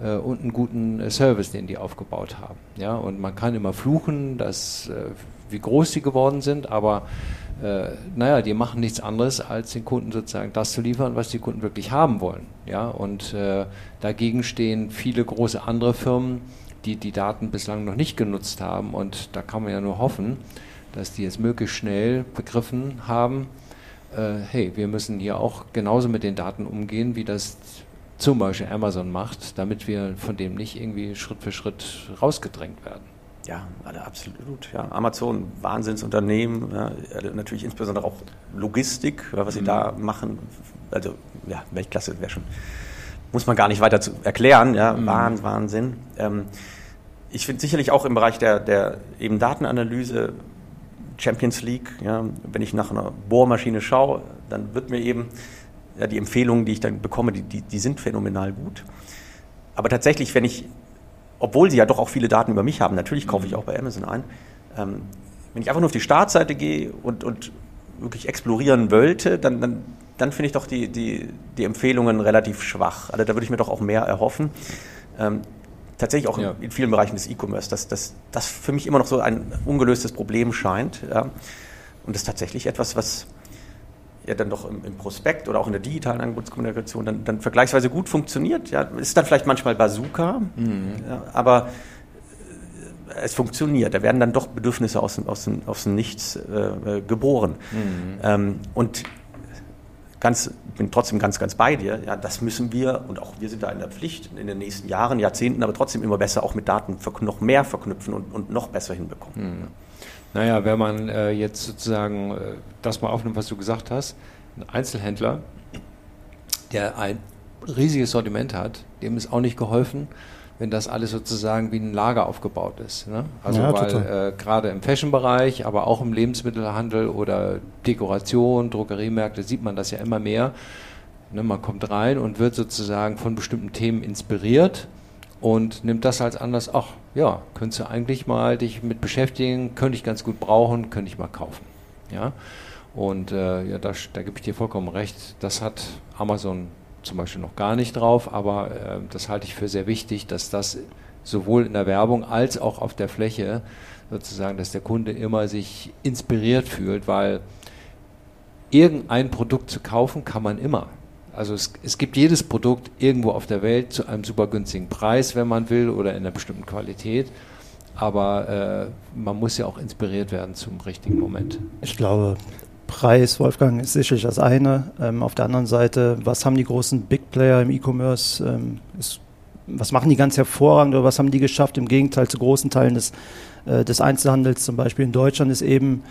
äh, und einen guten äh, Service, den die aufgebaut haben. Ja, und man kann immer fluchen, dass, äh, wie groß sie geworden sind, aber äh, naja, die machen nichts anderes, als den Kunden sozusagen das zu liefern, was die Kunden wirklich haben wollen. Ja, und äh, dagegen stehen viele große andere Firmen, die die Daten bislang noch nicht genutzt haben und da kann man ja nur hoffen, dass die jetzt möglichst schnell begriffen haben, äh, hey, wir müssen hier auch genauso mit den Daten umgehen, wie das zum Beispiel Amazon macht, damit wir von dem nicht irgendwie Schritt für Schritt rausgedrängt werden. Ja, absolut. Ja. Amazon, Wahnsinnsunternehmen, ja, natürlich insbesondere auch Logistik, was sie mhm. da machen. Also ja, Weltklasse wäre schon, muss man gar nicht weiter zu erklären. Ja, mhm. Wahnsinn. Ähm, ich finde sicherlich auch im Bereich der, der eben Datenanalyse Champions League, ja, wenn ich nach einer Bohrmaschine schaue, dann wird mir eben ja, die Empfehlungen, die ich dann bekomme, die, die, die sind phänomenal gut. Aber tatsächlich, wenn ich, obwohl sie ja doch auch viele Daten über mich haben, natürlich kaufe ich auch bei Amazon ein, ähm, wenn ich einfach nur auf die Startseite gehe und, und wirklich explorieren wollte, dann, dann, dann finde ich doch die, die, die Empfehlungen relativ schwach. Also da würde ich mir doch auch mehr erhoffen. Ähm, tatsächlich auch ja. in, in, vielen Bereichen des E-Commerce, dass das für mich immer noch so ein ungelöstes Problem scheint. Ja. Und das ist tatsächlich etwas, was ja dann doch im, im, Prospekt oder auch in der digitalen Angebotskommunikation dann, dann vergleichsweise gut funktioniert. Ja, ist dann vielleicht manchmal Bazooka, mhm. ja, aber äh, es funktioniert. Da werden dann doch Bedürfnisse aus, aus, aus dem Nichts äh, geboren. Mhm. Ähm, und ganz, bin trotzdem ganz, ganz bei dir. Ja, das müssen wir und auch wir sind da in der Pflicht in den nächsten Jahren, Jahrzehnten, aber trotzdem immer besser auch mit Daten noch mehr verknüpfen und, und noch besser hinbekommen. Mhm. Naja, wenn man äh, jetzt sozusagen äh, das mal aufnimmt, was du gesagt hast, ein Einzelhändler, der ein riesiges Sortiment hat, dem ist auch nicht geholfen, wenn das alles sozusagen wie ein Lager aufgebaut ist. Ne? Also ja, weil äh, gerade im Fashion-Bereich, aber auch im Lebensmittelhandel oder Dekoration, Drogeriemärkte sieht man das ja immer mehr. Ne? Man kommt rein und wird sozusagen von bestimmten Themen inspiriert und nimmt das als Anlass, ach ja, könntest du eigentlich mal dich mit beschäftigen, könnte ich ganz gut brauchen, könnte ich mal kaufen. Ja? Und äh, ja, da, da gebe ich dir vollkommen recht, das hat Amazon zum Beispiel noch gar nicht drauf, aber äh, das halte ich für sehr wichtig, dass das sowohl in der Werbung als auch auf der Fläche sozusagen, dass der Kunde immer sich inspiriert fühlt, weil irgendein Produkt zu kaufen kann man immer. Also es, es, gibt jedes Produkt irgendwo auf der Welt zu einem super günstigen Preis, wenn man will, oder in einer bestimmten Qualität. Aber äh, man muss ja auch inspiriert werden zum richtigen Moment. Ich glaube, Preis, Wolfgang, ist sicherlich das eine. Ähm, auf der anderen Seite, was haben die großen Big Player im E-Commerce? Ähm, was machen die ganz hervorragend oder was haben die geschafft? Im Gegenteil zu großen Teilen des, äh, des Einzelhandels, zum Beispiel in Deutschland, ist eben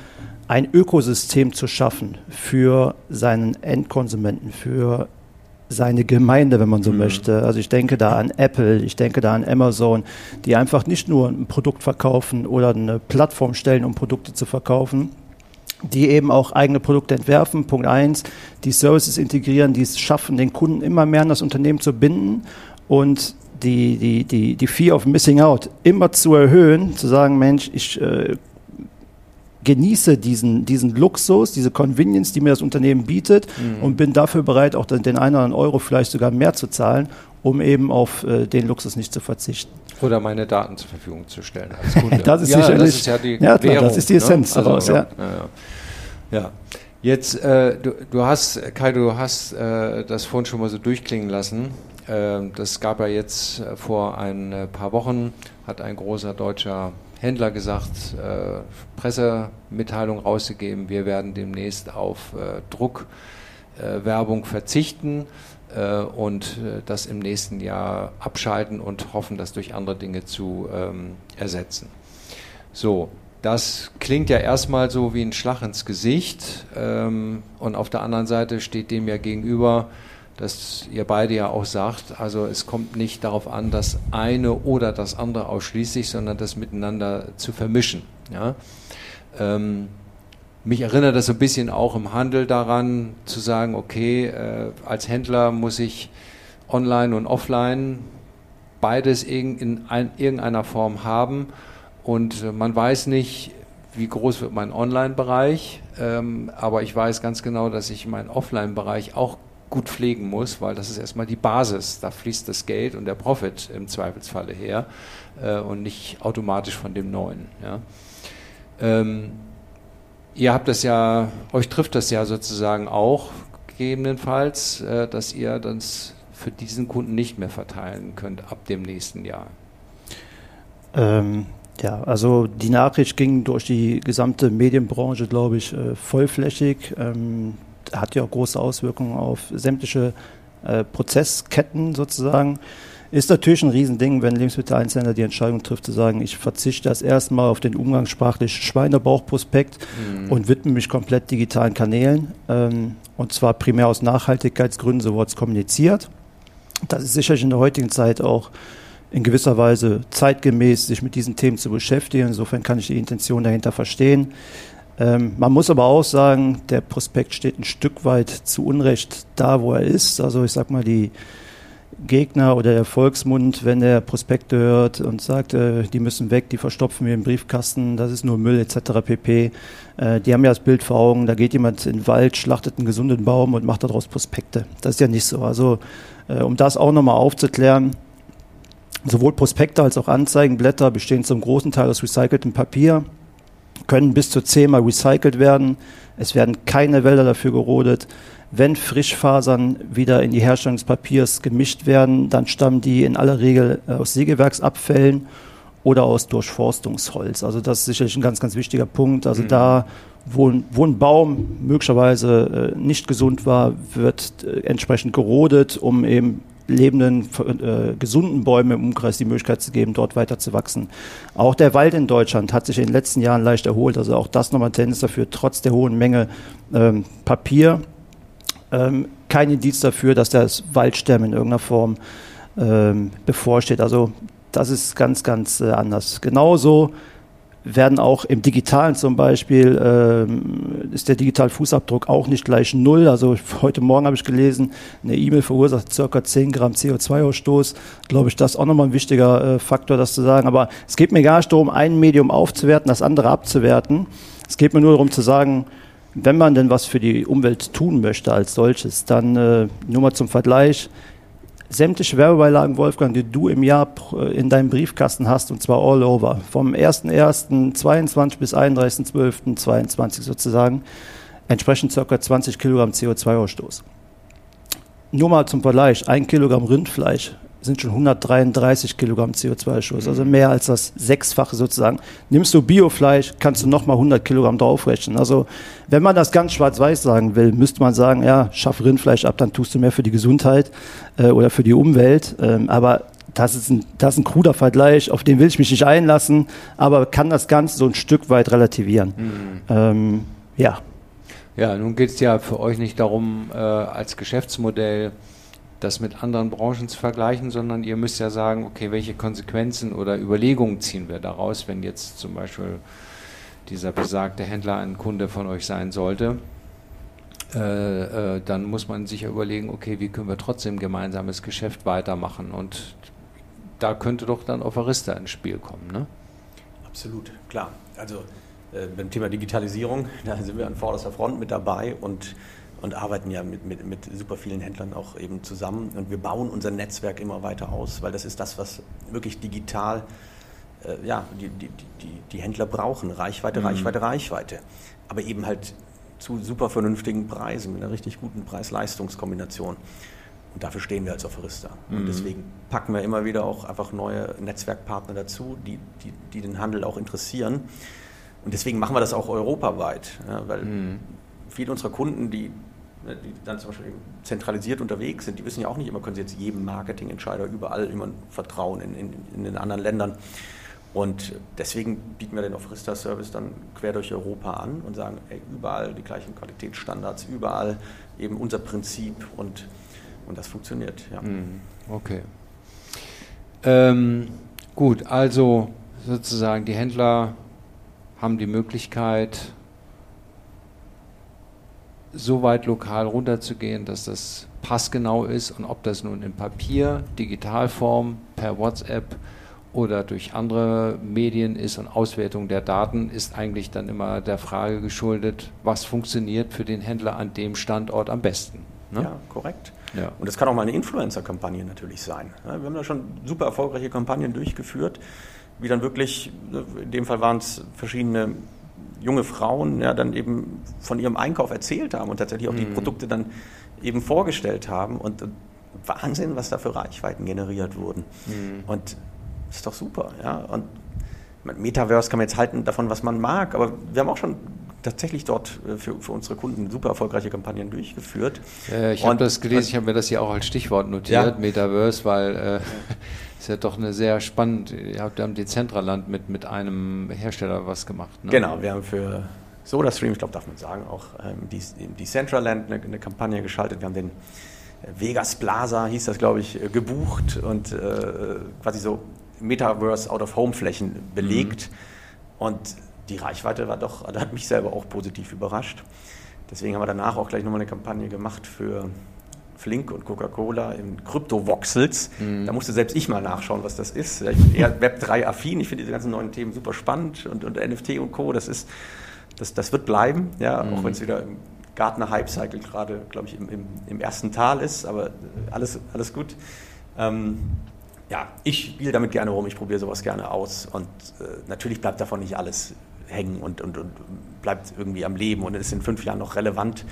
ein Ökosystem zu schaffen für seinen Endkonsumenten, für seine Gemeinde, wenn man so mhm. möchte. Also ich denke da an Apple, ich denke da an Amazon, die einfach nicht nur ein Produkt verkaufen oder eine Plattform stellen, um Produkte zu verkaufen, die eben auch eigene Produkte entwerfen. Punkt eins, die Services integrieren, die es schaffen, den Kunden immer mehr an das Unternehmen zu binden und die, die, die, die Fear of Missing Out immer zu erhöhen, zu sagen, Mensch, ich äh, genieße diesen, diesen Luxus, diese Convenience, die mir das Unternehmen bietet mhm. und bin dafür bereit, auch den einen oder anderen Euro vielleicht sogar mehr zu zahlen, um eben auf äh, den Luxus nicht zu verzichten. Oder meine Daten zur Verfügung zu stellen als Kunde. das ist ja, sicherlich, das ist ja die ja, Währung, das ist die ne? Essenz ne? daraus, also, ja. ja. ja. Jetzt, äh, du, du, hast, Kai, du hast äh, das vorhin schon mal so durchklingen lassen. Äh, das gab ja jetzt äh, vor ein äh, paar Wochen, hat ein großer deutscher Händler gesagt, äh, Pressemitteilung rausgegeben, wir werden demnächst auf Druckwerbung verzichten äh, und äh, das im nächsten Jahr abschalten und hoffen, das durch andere Dinge zu ähm, ersetzen. So, das klingt ja erstmal so wie ein Schlag ins Gesicht ähm, und auf der anderen Seite steht dem ja gegenüber, dass ihr beide ja auch sagt, also es kommt nicht darauf an, das eine oder das andere ausschließlich, sondern das miteinander zu vermischen. Ja? Ähm, mich erinnert das so ein bisschen auch im Handel daran, zu sagen, okay, äh, als Händler muss ich online und offline beides in, ein, irgendeiner Form haben und äh, man weiß nicht, wie groß wird mein Online-Bereich, ähm, aber ich weiß ganz genau, dass ich meinen Offline-Bereich auch gut pflegen muss, weil das ist erstmal die Basis. Da fließt das Geld und der Profit im Zweifelsfalle her äh, und nicht automatisch von dem Neuen. Ja. Ähm, ihr habt das ja, euch trifft das ja sozusagen auch gegebenenfalls, äh, dass ihr das für diesen Kunden nicht mehr verteilen könnt ab dem nächsten Jahr. Ähm, ja, also die Nachricht ging durch die gesamte Medienbranche, glaube ich, äh, vollflächig. Ähm, hat ja auch große Auswirkungen auf sämtliche äh, Prozessketten sozusagen. Ist natürlich ein Riesending, wenn Lebensmitteleinzelhändler die Entscheidung trifft, zu sagen, ich verzichte das erstmal auf den umgangssprachlichen Schweinebauchprospekt mhm. und widme mich komplett digitalen Kanälen. Ähm, und zwar primär aus Nachhaltigkeitsgründen, so wurde es kommuniziert. Das ist sicherlich in der heutigen Zeit auch in gewisser Weise zeitgemäß, sich mit diesen Themen zu beschäftigen. Insofern kann ich die Intention dahinter verstehen. Ähm, man muss aber auch sagen, der Prospekt steht ein Stück weit zu Unrecht da, wo er ist. Also ich sag mal, die Gegner oder der Volksmund, wenn der Prospekte hört und sagt, äh, die müssen weg, die verstopfen wir im Briefkasten, das ist nur Müll etc. pp. Äh, die haben ja das Bild vor Augen, da geht jemand in den Wald, schlachtet einen gesunden Baum und macht daraus Prospekte. Das ist ja nicht so. Also äh, um das auch nochmal aufzuklären, sowohl Prospekte als auch Anzeigenblätter bestehen zum großen Teil aus recyceltem Papier, können bis zu zehnmal recycelt werden. Es werden keine Wälder dafür gerodet. Wenn Frischfasern wieder in die Herstellung des Papiers gemischt werden, dann stammen die in aller Regel äh, aus Sägewerksabfällen oder aus Durchforstungsholz. Also das ist sicherlich ein ganz, ganz wichtiger Punkt. Also mhm. da, wo, wo, ein Baum möglicherweise äh, nicht gesund war, wird äh, entsprechend gerodet, um eben lebenden, äh, gesunden Bäumen im Umkreis die Möglichkeit zu geben, dort weiter zu wachsen. Auch der Wald in Deutschland hat sich in den letzten Jahren leicht erholt. Also auch das nochmal ein Tendenz dafür, trotz der hohen Menge ähm, Papier ähm, kein Indiz dafür, dass das Waldsterben in irgendeiner Form ähm, bevorsteht. Also das ist ganz, ganz äh, anders. Genauso werden auch im Digitalen zum Beispiel, ähm, ist der Digitalfußabdruck auch nicht gleich null. Also heute Morgen habe ich gelesen, eine E-Mail verursacht ca. 10 Gramm CO2-Ausstoß. Glaube ich, das ist auch nochmal ein wichtiger äh, Faktor, das zu sagen. Aber es geht mir gar nicht darum, ein Medium aufzuwerten, das andere abzuwerten. Es geht mir nur darum zu sagen, wenn man denn was für die Umwelt tun möchte als solches, dann äh, nur mal zum Vergleich, sämtliche Werbebeilagen, Wolfgang, die du im Jahr äh, in deinem Briefkasten hast, und zwar all over, vom 01.01.22 bis 31.12.22 sozusagen, entsprechen ca. 20 Kilogramm CO2-Ausstoß. Nur mal zum Vergleich, ein Kilogramm Rindfleisch sind schon 133 Kilogramm CO2-Ausstoß, also mehr als das Sechsfache sozusagen. Nimmst du Biofleisch, kannst du nochmal 100 Kilogramm draufrechnen. Also wenn man das ganz schwarz-weiß sagen will, müsste man sagen, ja, schaff Rindfleisch ab, dann tust du mehr für die Gesundheit äh, oder für die Umwelt. Ähm, aber das ist, ein, das ist ein kruder Vergleich, auf den will ich mich nicht einlassen, aber kann das Ganze so ein Stück weit relativieren. Mhm. Ähm, ja. Ja, nun geht es ja für euch nicht darum, äh, als Geschäftsmodell das mit anderen Branchen zu vergleichen, sondern ihr müsst ja sagen, okay, welche Konsequenzen oder Überlegungen ziehen wir daraus, wenn jetzt zum Beispiel dieser besagte Händler ein Kunde von euch sein sollte. Äh, äh, dann muss man sich ja überlegen, okay, wie können wir trotzdem gemeinsames Geschäft weitermachen? Und da könnte doch dann Offerista ins Spiel kommen, ne? Absolut, klar. Also äh, beim Thema Digitalisierung, da sind wir an vorderster Front mit dabei und und arbeiten ja mit, mit, mit super vielen Händlern auch eben zusammen. Und wir bauen unser Netzwerk immer weiter aus, weil das ist das, was wirklich digital äh, ja, die, die, die, die Händler brauchen. Reichweite, mhm. Reichweite, Reichweite. Aber eben halt zu super vernünftigen Preisen, mit einer richtig guten Preis-Leistungs-Kombination. Und dafür stehen wir als Offerista. Mhm. Und deswegen packen wir immer wieder auch einfach neue Netzwerkpartner dazu, die, die, die den Handel auch interessieren. Und deswegen machen wir das auch europaweit, ja, weil mhm. Viele unserer Kunden, die Ne, die dann zum Beispiel zentralisiert unterwegs sind, die wissen ja auch nicht immer, können sie jetzt jedem Marketingentscheider überall immer vertrauen in, in, in den anderen Ländern. Und deswegen bieten wir den Ofrista-Service dann quer durch Europa an und sagen, ey, überall die gleichen Qualitätsstandards, überall eben unser Prinzip und, und das funktioniert. Ja. Mhm. Okay. Ähm, gut, also sozusagen die Händler haben die Möglichkeit, so weit lokal runterzugehen, dass das passgenau ist und ob das nun in Papier, Digitalform, per WhatsApp oder durch andere Medien ist und Auswertung der Daten ist eigentlich dann immer der Frage geschuldet, was funktioniert für den Händler an dem Standort am besten. Ne? Ja, korrekt. Ja. Und das kann auch mal eine Influencer-Kampagne natürlich sein. Wir haben da schon super erfolgreiche Kampagnen durchgeführt, wie dann wirklich, in dem Fall waren es verschiedene junge Frauen ja dann eben von ihrem Einkauf erzählt haben und tatsächlich auch mhm. die Produkte dann eben vorgestellt haben und Wahnsinn, was da für Reichweiten generiert wurden. Mhm. Und das ist doch super, ja. Und Metaverse kann man jetzt halten davon, was man mag, aber wir haben auch schon tatsächlich dort äh, für, für unsere Kunden super erfolgreiche Kampagnen durchgeführt. Äh, ich habe das gelesen, ich habe mir das hier auch als Stichwort notiert, ja. Metaverse, weil äh, ist ja doch eine sehr spannend. Ihr habt ja im Dezentraland mit, mit einem Hersteller was gemacht. Ne? Genau, wir haben für SodaStream, ich glaube, darf man sagen, auch ähm, die, im Decentraland eine, eine, Kampagne geschaltet. Wir haben den äh, Vegas Plaza, hieß das, glaube ich, äh, gebucht und äh, quasi so Metaverse Out-of-Home-Flächen belegt. Mhm. Und die Reichweite war doch, da hat mich selber auch positiv überrascht. Deswegen haben wir danach auch gleich nochmal eine Kampagne gemacht für Flink und Coca-Cola in Krypto-Voxels. Mhm. Da musste selbst ich mal nachschauen, was das ist. Ich bin eher Web 3-affin. Ich finde diese ganzen neuen Themen super spannend und, und NFT und Co. Das, ist, das, das wird bleiben, ja, mhm. auch wenn es wieder im Gartner-Hype-Cycle gerade, glaube ich, im, im, im, ersten Tal ist. Aber alles, alles gut. Ähm, ja, ich spiele damit gerne rum, ich probiere sowas gerne aus. Und äh, natürlich bleibt davon nicht alles hängen und, und, und bleibt irgendwie am Leben und ist in fünf Jahren noch relevant.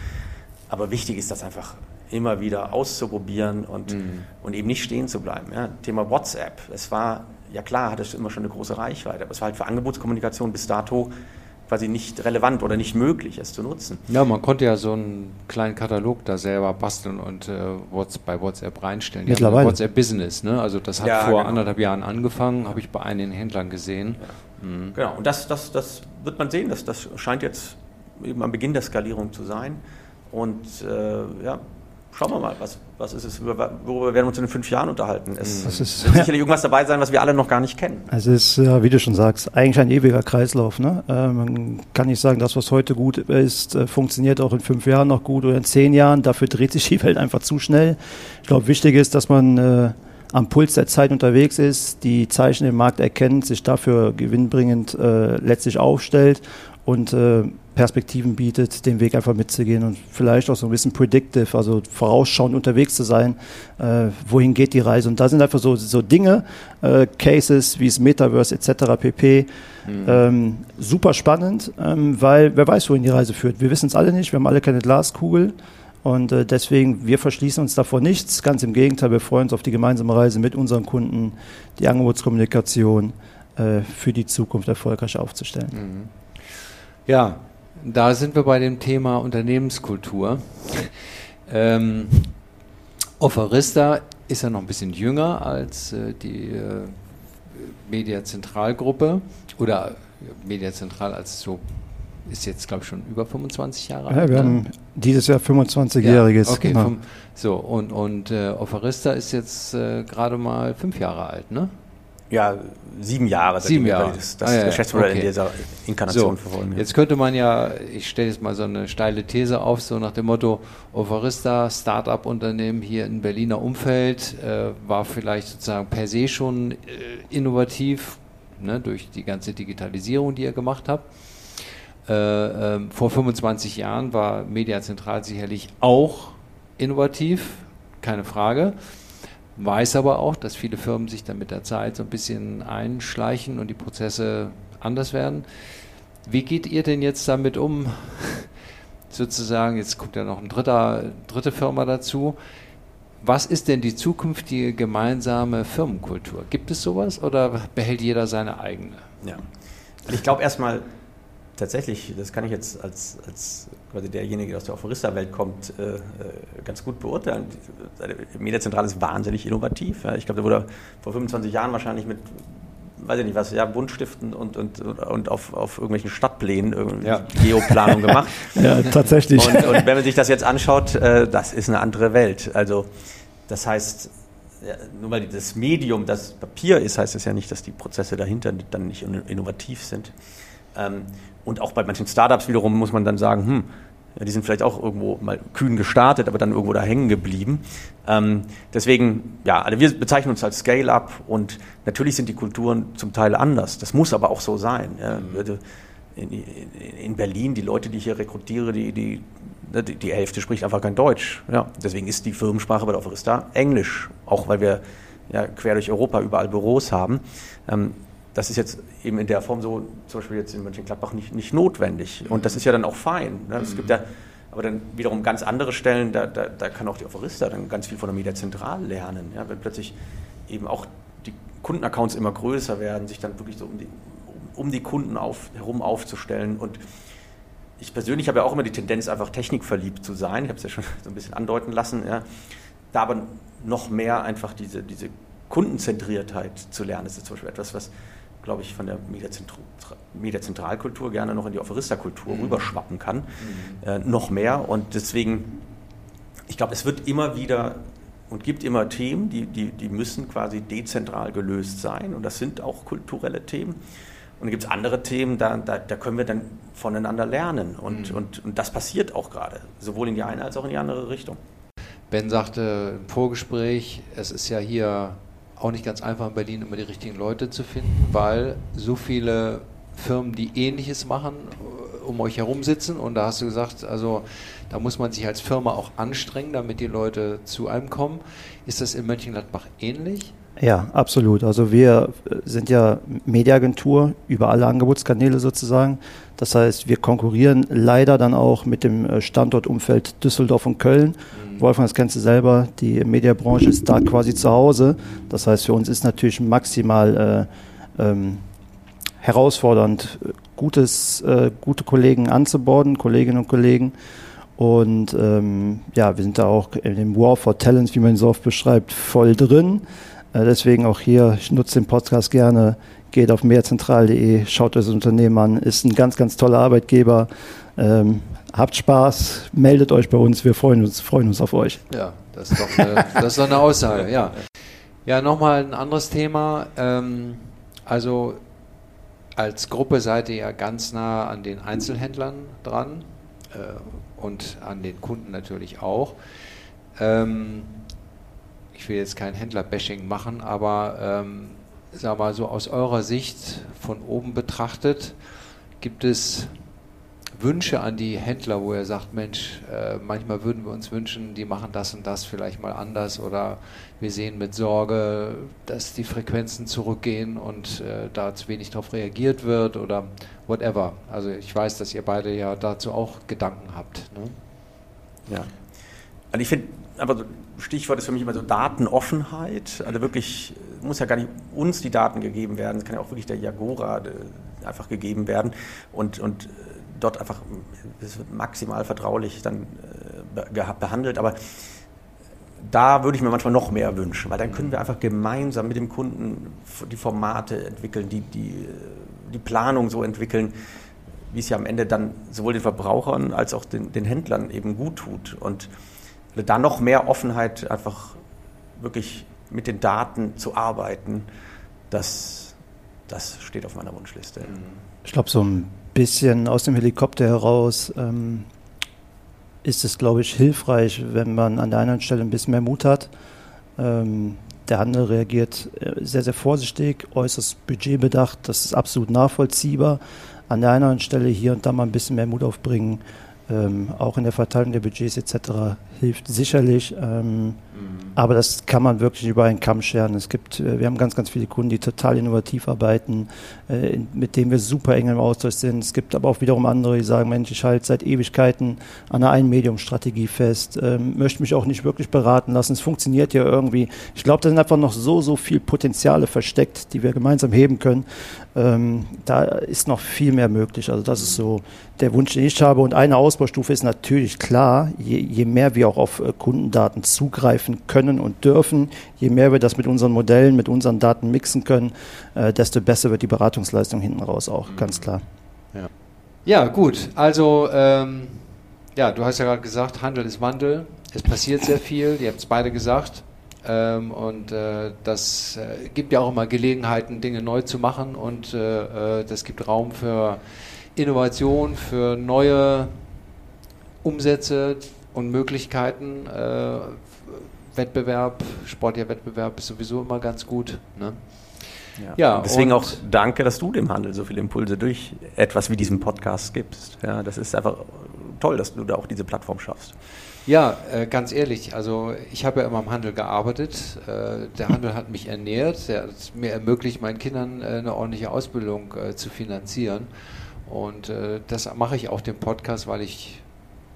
Aber wichtig ist das einfach immer wieder auszuprobieren und, mhm. und eben nicht stehen zu bleiben. Ja, Thema WhatsApp. Es war, ja klar, hatte es immer schon eine große Reichweite, aber es war halt für Angebotskommunikation bis dato quasi nicht relevant oder nicht möglich, es zu nutzen. Ja, man konnte ja so einen kleinen Katalog da selber basteln und äh, bei WhatsApp reinstellen. Mittlerweile. WhatsApp Business, ne? Also das hat ja, vor genau. anderthalb Jahren angefangen, habe ich bei einigen Händlern gesehen. Ja. Mhm. Genau, und das, das, das wird man sehen, das, das scheint jetzt eben am Beginn der Skalierung zu sein. Und äh, ja, schauen wir mal, was, was ist es, worüber werden wir uns in fünf Jahren unterhalten. Es das ist, wird sicherlich irgendwas dabei sein, was wir alle noch gar nicht kennen. Also es ist, wie du schon sagst, eigentlich ein ewiger Kreislauf. Ne? Äh, man kann nicht sagen, das, was heute gut ist, äh, funktioniert auch in fünf Jahren noch gut oder in zehn Jahren. Dafür dreht sich die Welt einfach zu schnell. Ich glaube, wichtig ist, dass man äh, am Puls der Zeit unterwegs ist, die Zeichen im Markt erkennt, sich dafür gewinnbringend äh, letztlich aufstellt und äh, Perspektiven bietet, den Weg einfach mitzugehen und vielleicht auch so ein bisschen predictive, also vorausschauend unterwegs zu sein, äh, wohin geht die Reise. Und da sind einfach so, so Dinge, äh, Cases wie das Metaverse etc. pp. Mhm. Ähm, super spannend, ähm, weil wer weiß, wohin die Reise führt. Wir wissen es alle nicht, wir haben alle keine Glaskugel. Und äh, deswegen, wir verschließen uns davor nichts. Ganz im Gegenteil, wir freuen uns auf die gemeinsame Reise mit unseren Kunden, die Angebotskommunikation äh, für die Zukunft erfolgreich aufzustellen. Mhm. Ja, da sind wir bei dem Thema Unternehmenskultur. Ähm, Offerista ist ja noch ein bisschen jünger als äh, die äh, Mediazentralgruppe oder Mediazentral als so ist jetzt glaube ich schon über 25 Jahre alt. Ja, wir ne? haben dieses Jahr 25-jähriges. Ja, okay, genau. so und und äh, Offerista ist jetzt äh, gerade mal fünf Jahre alt, ne? Ja, sieben Jahre. Sieben Jahre. Das, das ah, ja, Geschäftsmodell okay. in dieser Inkarnation so, verfolgen. Ja. Jetzt könnte man ja, ich stelle jetzt mal so eine steile These auf, so nach dem Motto, Ovarista, Start-up-Unternehmen hier im Berliner Umfeld, äh, war vielleicht sozusagen per se schon äh, innovativ, ne, durch die ganze Digitalisierung, die ihr gemacht habt. Äh, ähm, vor 25 Jahren war Mediazentral sicherlich auch innovativ, keine Frage weiß aber auch, dass viele Firmen sich dann mit der Zeit so ein bisschen einschleichen und die Prozesse anders werden. Wie geht ihr denn jetzt damit um? Sozusagen, jetzt kommt ja noch eine dritte, dritte Firma dazu. Was ist denn die zukünftige gemeinsame Firmenkultur? Gibt es sowas oder behält jeder seine eigene? Ja. Ich glaube erstmal, tatsächlich, das kann ich jetzt als, als quasi derjenige, der aus der Offerista-Welt kommt, äh, äh ganz gut beurteilen. Die Mediazentrale ist wahnsinnig innovativ. Ja. Ich glaube, da wurde vor 25 Jahren wahrscheinlich mit, weiß ich nicht was, ja, Buntstiften und, und, und auf, auf irgendwelchen Stadtplänen ja. Geoplanung gemacht. ja, tatsächlich. Und, und, wenn man sich das jetzt anschaut, äh, das ist eine andere Welt. Also, das heißt, ja, nur weil das Medium das Papier ist, heißt das ja nicht, dass die Prozesse dahinter dann nicht innovativ sind. Ähm, und auch bei manchen Startups wiederum muss man dann sagen, hm, ja, die sind vielleicht auch irgendwo mal kühn gestartet, aber dann irgendwo da hängen geblieben. Ähm, deswegen, ja, also wir bezeichnen uns als Scale-up und natürlich sind die Kulturen zum Teil anders. Das muss aber auch so sein. Mhm. In, in, Berlin, die Leute, die ich hier rekrutiere, die, die, die, die Hälfte spricht einfach kein Deutsch. Ja. Deswegen ist die Firmensprache bei der Offerista Englisch, auch weil wir ja, quer durch Europa überall Büros haben. Ähm, das ist jetzt eben in der Form so, zum Beispiel jetzt in Mönchengladbach, nicht, nicht notwendig. Und das ist ja dann auch fein. Ne? Es gibt ja aber dann wiederum ganz andere Stellen, da, da, da kann auch die Offerista dann ganz viel von der Media Zentral lernen. Ja? Wenn plötzlich eben auch die Kundenaccounts immer größer werden, sich dann wirklich so um die, um, um die Kunden auf, herum aufzustellen und ich persönlich habe ja auch immer die Tendenz, einfach technikverliebt zu sein. Ich habe es ja schon so ein bisschen andeuten lassen. Ja. Da aber noch mehr einfach diese, diese Kundenzentriertheit zu lernen. Das ist zum Beispiel etwas, was, glaube ich, von der Mediazentralkultur gerne noch in die Offerista-Kultur mhm. rüberschwappen kann. Mhm. Äh, noch mehr. Und deswegen, ich glaube, es wird immer wieder und gibt immer Themen, die, die, die müssen quasi dezentral gelöst sein. Und das sind auch kulturelle Themen. Und dann gibt es andere Themen, da, da, da, können wir dann voneinander lernen. Und, mhm. und, und das passiert auch gerade, sowohl in die eine als auch in die andere Richtung. Ben sagte im Vorgespräch, es ist ja hier auch nicht ganz einfach in Berlin immer die richtigen Leute zu finden, weil so viele Firmen, die Ähnliches machen, um euch herum sitzen. Und da hast du gesagt, also da muss man sich als Firma auch anstrengen, damit die Leute zu einem kommen. Ist das in Mönchengladbach ähnlich? Ja, absolut. Also wir sind ja Mediaagentur über alle Angebotskanäle sozusagen. Das heißt, wir konkurrieren leider dann auch mit dem äh, Standortumfeld Düsseldorf und Köln. Mhm. Wolfgang, das kennst du selber, die Mediabranche ist da quasi zu Hause. Das heißt, für uns ist natürlich maximal äh, ähm, herausfordernd, gutes, äh, gute Kollegen anzuborden, Kolleginnen und Kollegen. Und ähm, ja, wir sind da auch in dem War for Talents, wie man so oft beschreibt, voll drin. Äh, deswegen auch hier, ich nutze den Podcast gerne, geht auf mehrzentral.de, schaut euch das Unternehmen an, ist ein ganz, ganz toller Arbeitgeber. Ähm, habt Spaß, meldet euch bei uns, wir freuen uns, freuen uns auf euch. Ja, das ist doch eine, das ist doch eine Aussage, ja. Ja, nochmal ein anderes Thema. Ähm, also als Gruppe seid ihr ja ganz nah an den Einzelhändlern dran äh, und an den Kunden natürlich auch. Ähm, ich will jetzt kein Händler-Bashing machen, aber ähm, sag mal so aus eurer Sicht von oben betrachtet, gibt es Wünsche an die Händler, wo ihr sagt, Mensch, äh, manchmal würden wir uns wünschen, die machen das und das vielleicht mal anders oder wir sehen mit Sorge, dass die Frequenzen zurückgehen und äh, da zu wenig darauf reagiert wird oder whatever. Also ich weiß, dass ihr beide ja dazu auch Gedanken habt. Ne? Ja. Also ich finde, aber Stichwort ist für mich immer so Datenoffenheit. Also wirklich, muss ja gar nicht uns die Daten gegeben werden, es kann ja auch wirklich der Jagora äh, einfach gegeben werden und, und äh, dort einfach, maximal vertraulich dann äh, behandelt, aber da würde ich mir manchmal noch mehr wünschen, weil dann können wir einfach gemeinsam mit dem Kunden die Formate entwickeln, die, die, die Planung so entwickeln, wie es ja am Ende dann sowohl den Verbrauchern als auch den, den Händlern eben gut tut. Und da noch mehr Offenheit einfach wirklich mit den Daten zu arbeiten, das, das steht auf meiner Wunschliste. Ich glaube, so ein bisschen aus dem Helikopter heraus ähm, ist es, glaube ich, hilfreich, wenn man an der einen Stelle ein bisschen mehr Mut hat. Ähm, der Handel reagiert äh, sehr, sehr vorsichtig, äußerst budgetbedacht, das ist absolut nachvollziehbar. An der einen Stelle hier und da mal ein bisschen mehr Mut aufbringen, ähm, auch in der Verteilung der Budgets etc. hilft sicherlich. Ähm. Aber das kann man wirklich über einen Kamm scheren. Es gibt, äh, wir haben ganz, ganz viele Kunden, die total innovativ arbeiten, äh, mit denen wir super eng im Austausch sind. Es gibt aber auch wiederum andere, die sagen, Mensch, ich halte seit Ewigkeiten an einer Einmedium-Strategie fest, ähm, möchte mich auch nicht wirklich beraten lassen. Es funktioniert ja irgendwie. Ich glaube, da sind einfach noch so, so viel Potenziale versteckt, die wir gemeinsam heben können. Ähm, da ist noch viel mehr möglich. Also das ist so der Wunsch, den ich habe. Und eine Ausbaustufe ist natürlich klar, je, je mehr wir auch auf äh, Kundendaten zugreifen können und dürfen, je mehr wir das mit unseren Modellen, mit unseren Daten mixen können, äh, desto besser wird die Beratungsleistung hinten raus auch, mhm. ganz klar. Ja, ja gut. Also ähm, ja, du hast ja gerade gesagt, Handel ist Wandel. Es passiert sehr viel. Ihr habt es beide gesagt. Ähm, und äh, das äh, gibt ja auch immer Gelegenheiten, Dinge neu zu machen und äh, äh das gibt Raum für Innovation, für neue Umsätze und Möglichkeiten. Äh, Wettbewerb, sportlicher Wettbewerb ist sowieso immer ganz gut. Ne? Ja. ja deswegen auch danke, dass du dem Handel so viele Impulse durch etwas wie diesen Podcast gibst. Ja, das ist einfach toll, dass du da auch diese Plattform schaffst. Ja, äh, ganz ehrlich, also ich habe ja immer im Handel gearbeitet. Äh, der Handel hat mich ernährt, der hat mir ermöglicht, meinen Kindern äh, eine ordentliche Ausbildung äh, zu finanzieren. Und äh, das mache ich auch den Podcast, weil ich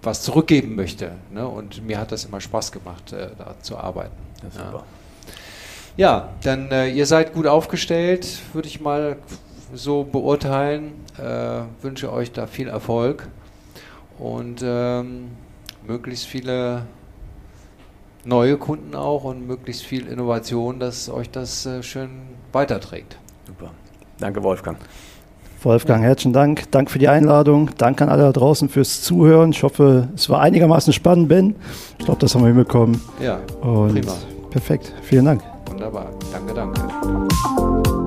was zurückgeben möchte. Ne? Und mir hat das immer Spaß gemacht, äh, da zu arbeiten. Ja, super. Ja, dann ihr seid gut aufgestellt, würde ich mal so beurteilen. wünsche euch da viel Erfolg. und ähm, möglichst viele neue Kunden auch und möglichst viel Innovation, dass euch das äh, schön weiterträgt. Super. Danke, Wolfgang. Wolfgang, herzlichen Dank. Danke für die Einladung. Danke an alle da draußen fürs Zuhören. Ich hoffe, es war einigermaßen spannend, Ben. Ich glaube, das haben wir hinbekommen. Ja, Und prima. Perfekt. Vielen Dank. Wunderbar. Danke, danke.